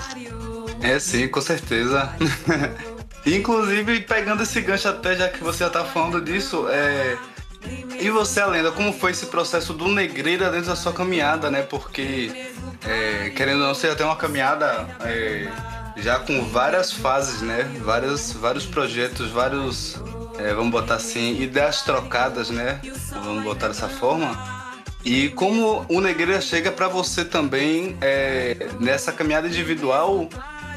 É, sim, com certeza. Inclusive, pegando esse gancho até, já que você já tá falando disso, é... E você, Alenda, como foi esse processo do Negreira dentro da sua caminhada, né? Porque, é, querendo ou não, você já tem uma caminhada é, já com várias fases, né? Vários, vários projetos, vários é, vamos botar assim, ideias trocadas, né? Vamos botar dessa forma. E como o Negreira chega para você também é, nessa caminhada individual,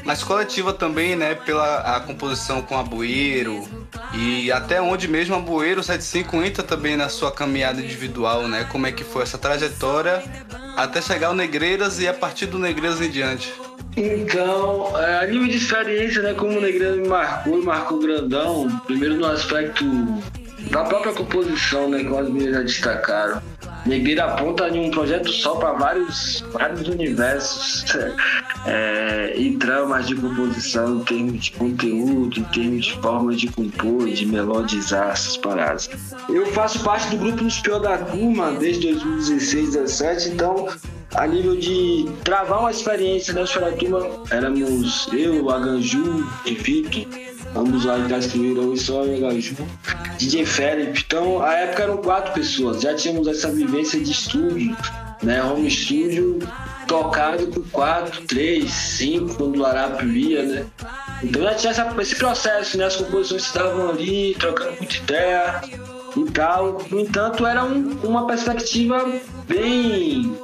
mas coletiva também, né? Pela a composição com a Bueiro e até onde mesmo a Bueiro 75 entra também na sua caminhada individual, né? Como é que foi essa trajetória até chegar ao Negreiras e a partir do Negreiras em diante? Então, é, a nível de experiência, né, como o Negreiro me marcou, marcou grandão, primeiro no aspecto da própria composição, né, que as meninas já destacaram. Negreira aponta em um projeto só para vários, vários universos é, e tramas de composição, em termos de conteúdo, em termos de formas de compor, de melodizar essas paradas. Eu faço parte do grupo dos Pior da Turma desde 2016, 2017, então a nível de travar uma experiência da Escola Turma, éramos eu, a Ganju e Vitor, ambos lá de Casqueiro, e só e Ganju, DJ Felipe. Então, a época eram quatro pessoas, já tínhamos essa vivência de estúdio, né? Home studio tocado por quatro, três, cinco, quando o Arap via, né? Então já tinha essa, esse processo, né? As composições estavam ali, trocando muita ideia e tal. No entanto, era um, uma perspectiva bem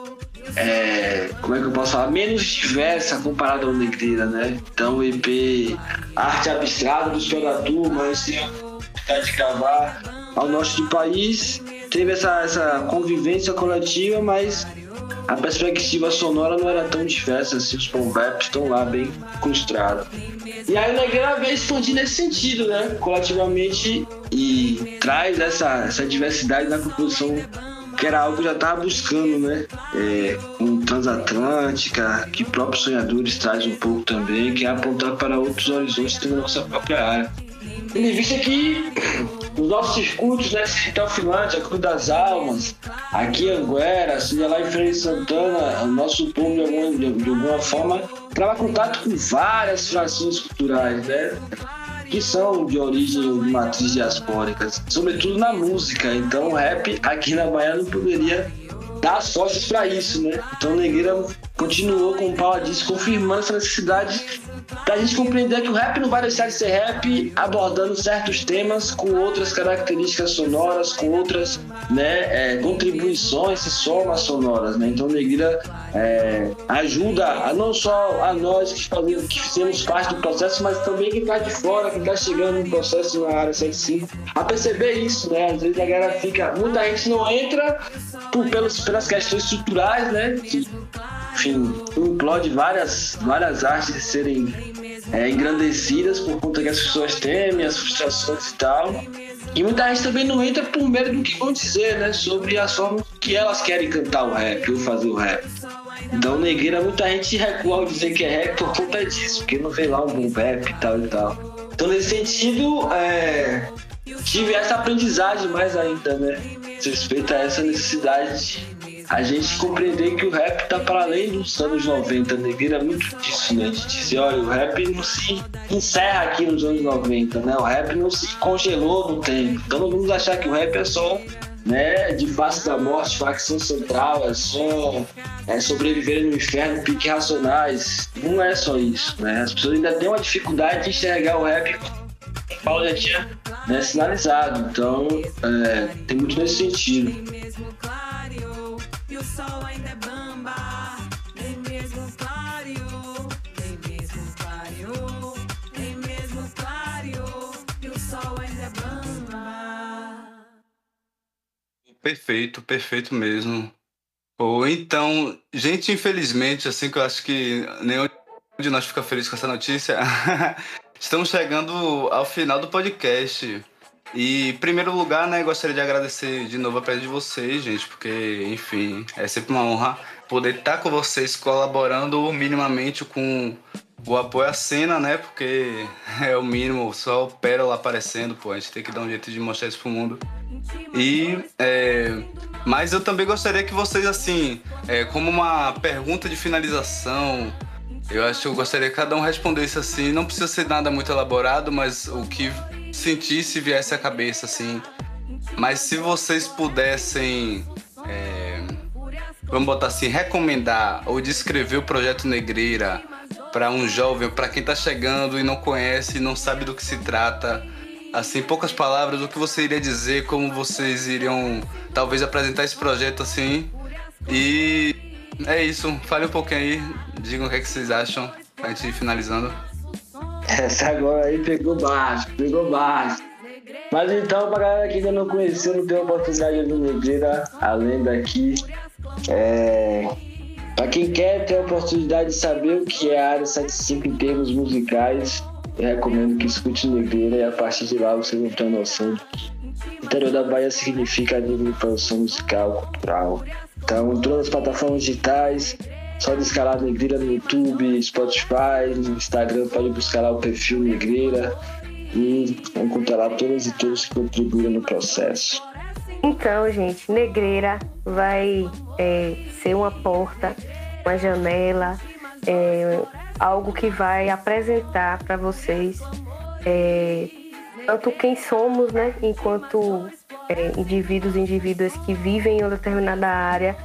é, como é que eu posso falar, menos diversa comparada ao Negreira, né? Então o EP Arte Abstrata do Senhor da Turma, esse de gravar ao norte do país, teve essa, essa convivência coletiva, mas a perspectiva sonora não era tão diversa assim, os conveps estão lá bem construídos. E aí o Negreira veio expandir nesse sentido, né? Coletivamente e traz essa, essa diversidade na composição que era algo que já estava buscando, né? É, um transatlântica, que próprios sonhadores traz um pouco também, que é apontar para outros horizontes da nossa própria área. Em vista que os nossos circuitos, né, Finlândia, Cruz das Almas, aqui em Anguera, seja lá em Feira de Santana, o nosso povo de alguma, de, de alguma forma trava contato com várias frações culturais, né? Que são de origem de matriz diaspóricas, sobretudo na música. Então, o rap aqui na Bahia não poderia dar sócios para isso, né? Então, Negueira continuou com o pau disso, confirmando essa necessidade pra gente compreender que o rap não vai deixar de ser rap abordando certos temas com outras características sonoras, com outras né, é, contribuições e somas sonoras. Né? Então, Negrira é, ajuda a não só a nós que, fazemos, que fizemos parte do processo, mas também quem está de fora, quem está chegando no processo na área 75, a perceber isso. Né? Às vezes a galera fica. Muita gente não entra por, pelos, pelas questões estruturais, né? Que, enfim, implode várias, várias artes serem é, engrandecidas por conta que as pessoas temem, as frustrações e tal. E muita gente também não entra por medo do que vão dizer, né? Sobre a forma que elas querem cantar o rap ou fazer o rap. Então, negueira, muita gente recua ao dizer que é rap por conta disso, porque não vê lá um bom rap e tal e tal. Então, nesse sentido, é, tive essa aprendizagem mais ainda, né? Respeito a essa necessidade a gente compreender que o rap tá para além dos anos 90, né? Vira muito disso, né? De dizer, olha, o rap não se encerra aqui nos anos 90, né? O rap não se congelou no tempo. Então não vamos achar que o rap é só né, de face da morte, facção central, é só é sobreviver no inferno, pique racionais. Não é só isso, né? As pessoas ainda têm uma dificuldade de enxergar o rap o Paulo já tinha né, sinalizado. Então, é, tem muito nesse sentido sol ainda é bamba, nem mesmo nem mesmo nem mesmo e o sol ainda é bamba. Perfeito, perfeito mesmo. Ou então, gente, infelizmente, assim que eu acho que nenhum de nós fica feliz com essa notícia, estamos chegando ao final do podcast. E, em primeiro lugar, né, gostaria de agradecer de novo a presença de vocês, gente, porque, enfim, é sempre uma honra poder estar com vocês colaborando minimamente com o apoio à cena, né? Porque é o mínimo, só o pérola aparecendo, pô, a gente tem que dar um jeito de mostrar isso pro mundo. E, é, mas eu também gostaria que vocês, assim, é, como uma pergunta de finalização, eu acho que eu gostaria que cada um respondesse assim, não precisa ser nada muito elaborado, mas o que sentisse viesse à cabeça, assim. Mas se vocês pudessem, é, vamos botar assim, recomendar ou descrever o projeto Negreira para um jovem, para quem está chegando e não conhece, não sabe do que se trata, assim, poucas palavras, o que você iria dizer, como vocês iriam talvez apresentar esse projeto assim. E é isso, fale um pouquinho aí, digam o que, é que vocês acham, pra gente ir finalizando. Essa agora aí pegou baixo, pegou baixo. Mas então, pra galera que ainda não conheceu, não tem oportunidade de Negreira, além daqui, é... Pra quem quer ter a oportunidade de saber o que é a área 75 em termos musicais, eu recomendo que escute Negreira e a partir de lá vocês vão ter noção o interior da Bahia significa a nível de produção musical, cultural. Então, em todas as plataformas digitais, só descalar Negreira no YouTube, Spotify, Instagram, pode buscar lá o perfil Negreira e encontrar lá todas e todos que contribuíram no processo. Então, gente, Negreira vai é, ser uma porta, uma janela, é, algo que vai apresentar para vocês é, tanto quem somos, né, enquanto é, indivíduos, indivíduas que vivem em uma determinada área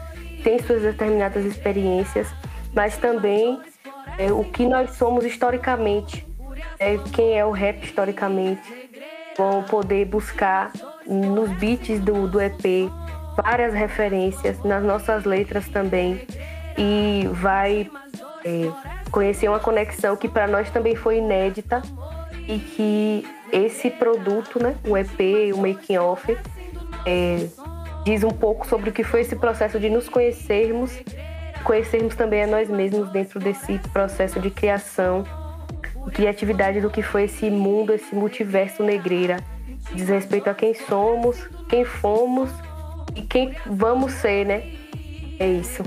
tem suas determinadas experiências, mas também é, o que nós somos historicamente, é, quem é o rap historicamente. Vão poder buscar nos beats do, do EP várias referências, nas nossas letras também, e vai é, conhecer uma conexão que para nós também foi inédita e que esse produto, né, o EP, o making off, é, diz um pouco sobre o que foi esse processo de nos conhecermos, conhecermos também a nós mesmos dentro desse processo de criação, criatividade do que foi esse mundo, esse multiverso negreira. Diz respeito a quem somos, quem fomos e quem vamos ser, né? É isso.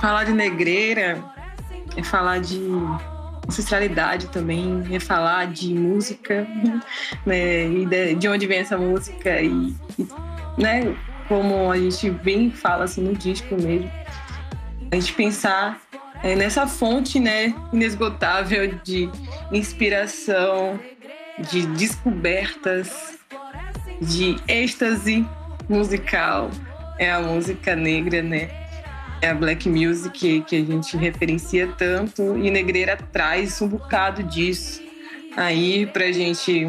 Falar de negreira é falar de ancestralidade também, é falar de música, né? E de onde vem essa música e, e né, como a gente bem fala assim no disco mesmo, a gente pensar é, nessa fonte, né, inesgotável de inspiração, de descobertas, de êxtase musical, é a música negra, né? a black music que a gente referencia tanto e Negreira traz um bocado disso aí pra gente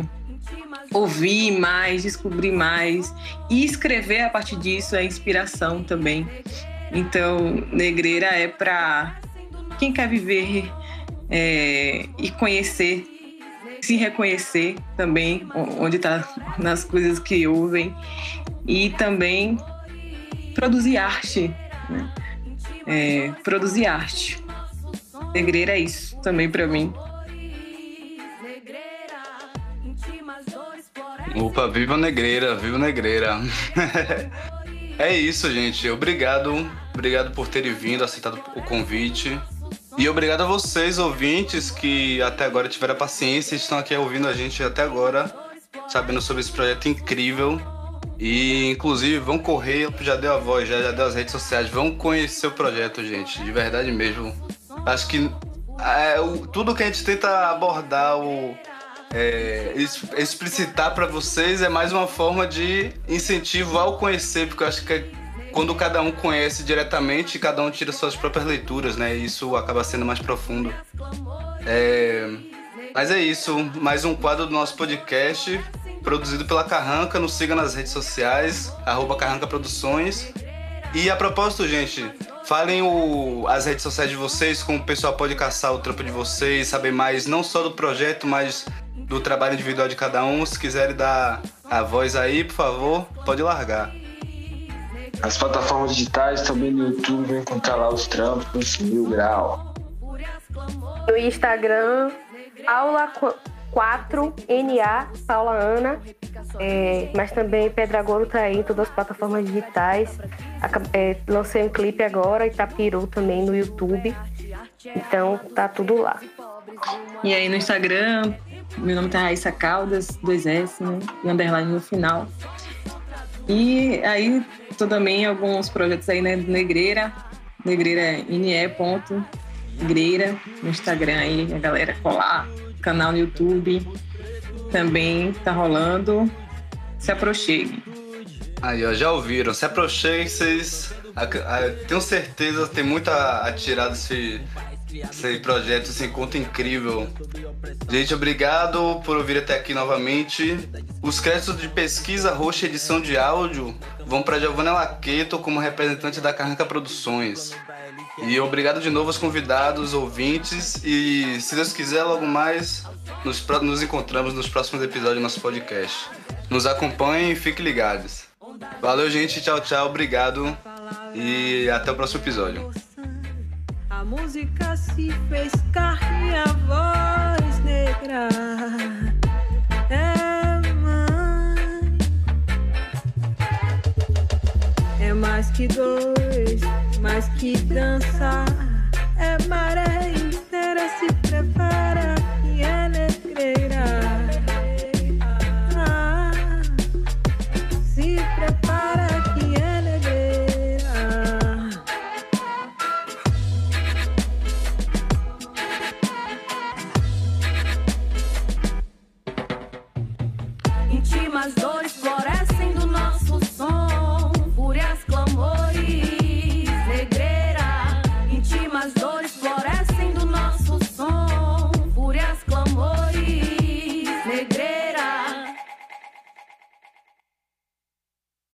ouvir mais, descobrir mais e escrever a partir disso é inspiração também. Então, Negreira é para quem quer viver é, e conhecer, se reconhecer também onde está nas coisas que ouvem e também produzir arte, né? é, produzir arte. Negreira é isso também para mim. Opa, viva Negreira, viva Negreira. é isso, gente. Obrigado, obrigado por terem vindo, aceitado o convite. E obrigado a vocês, ouvintes, que até agora tiveram a paciência e estão aqui ouvindo a gente até agora, sabendo sobre esse projeto incrível. E, inclusive, vão correr, já deu a voz, já, já deu as redes sociais, vão conhecer o projeto, gente, de verdade mesmo. Acho que é, o, tudo que a gente tenta abordar, o, é, explicitar para vocês é mais uma forma de incentivo ao conhecer, porque eu acho que é quando cada um conhece diretamente, cada um tira suas próprias leituras, né? E isso acaba sendo mais profundo. É... Mas é isso, mais um quadro do nosso podcast, produzido pela Carranca. Nos siga nas redes sociais, arroba Carranca Produções. E a propósito, gente, falem o, as redes sociais de vocês, como o pessoal pode caçar o trampo de vocês, saber mais não só do projeto, mas do trabalho individual de cada um. Se quiserem dar a voz aí, por favor, pode largar. As plataformas digitais também no YouTube, vão encontrar lá os trampos, Mil Grau. No Instagram, aula 4NA, Paula Ana. É, mas também Pedragolo tá aí em todas as plataformas digitais. É, lancei um clipe agora, Itapiru também no YouTube. Então tá tudo lá. E aí no Instagram, meu nome tá Raíssa Caldas, 2S, né? E underline no final. E aí tô também alguns projetos aí, né, Negreira, Negreira ne.greira no Instagram aí, a galera colar, canal no YouTube também tá rolando. Se aproxime. Aí, ó, já ouviram, se aproxime, vocês. Tenho certeza tem muita a tirar desse, esse projeto, esse encontro incrível. Gente, obrigado por ouvir até aqui novamente. Os créditos de pesquisa roxa edição de áudio vão para Giovanna Laqueto como representante da Carranca Produções. E obrigado de novo aos convidados, ouvintes. E se Deus quiser, logo mais nos, nos encontramos nos próximos episódios do nosso podcast. Nos acompanhem e fiquem ligados. Valeu, gente. Tchau, tchau. Obrigado. E até o próximo episódio música se fez carne a voz negra. É mãe, é mais que dois, mais que dançar, é maré inteira se prepara.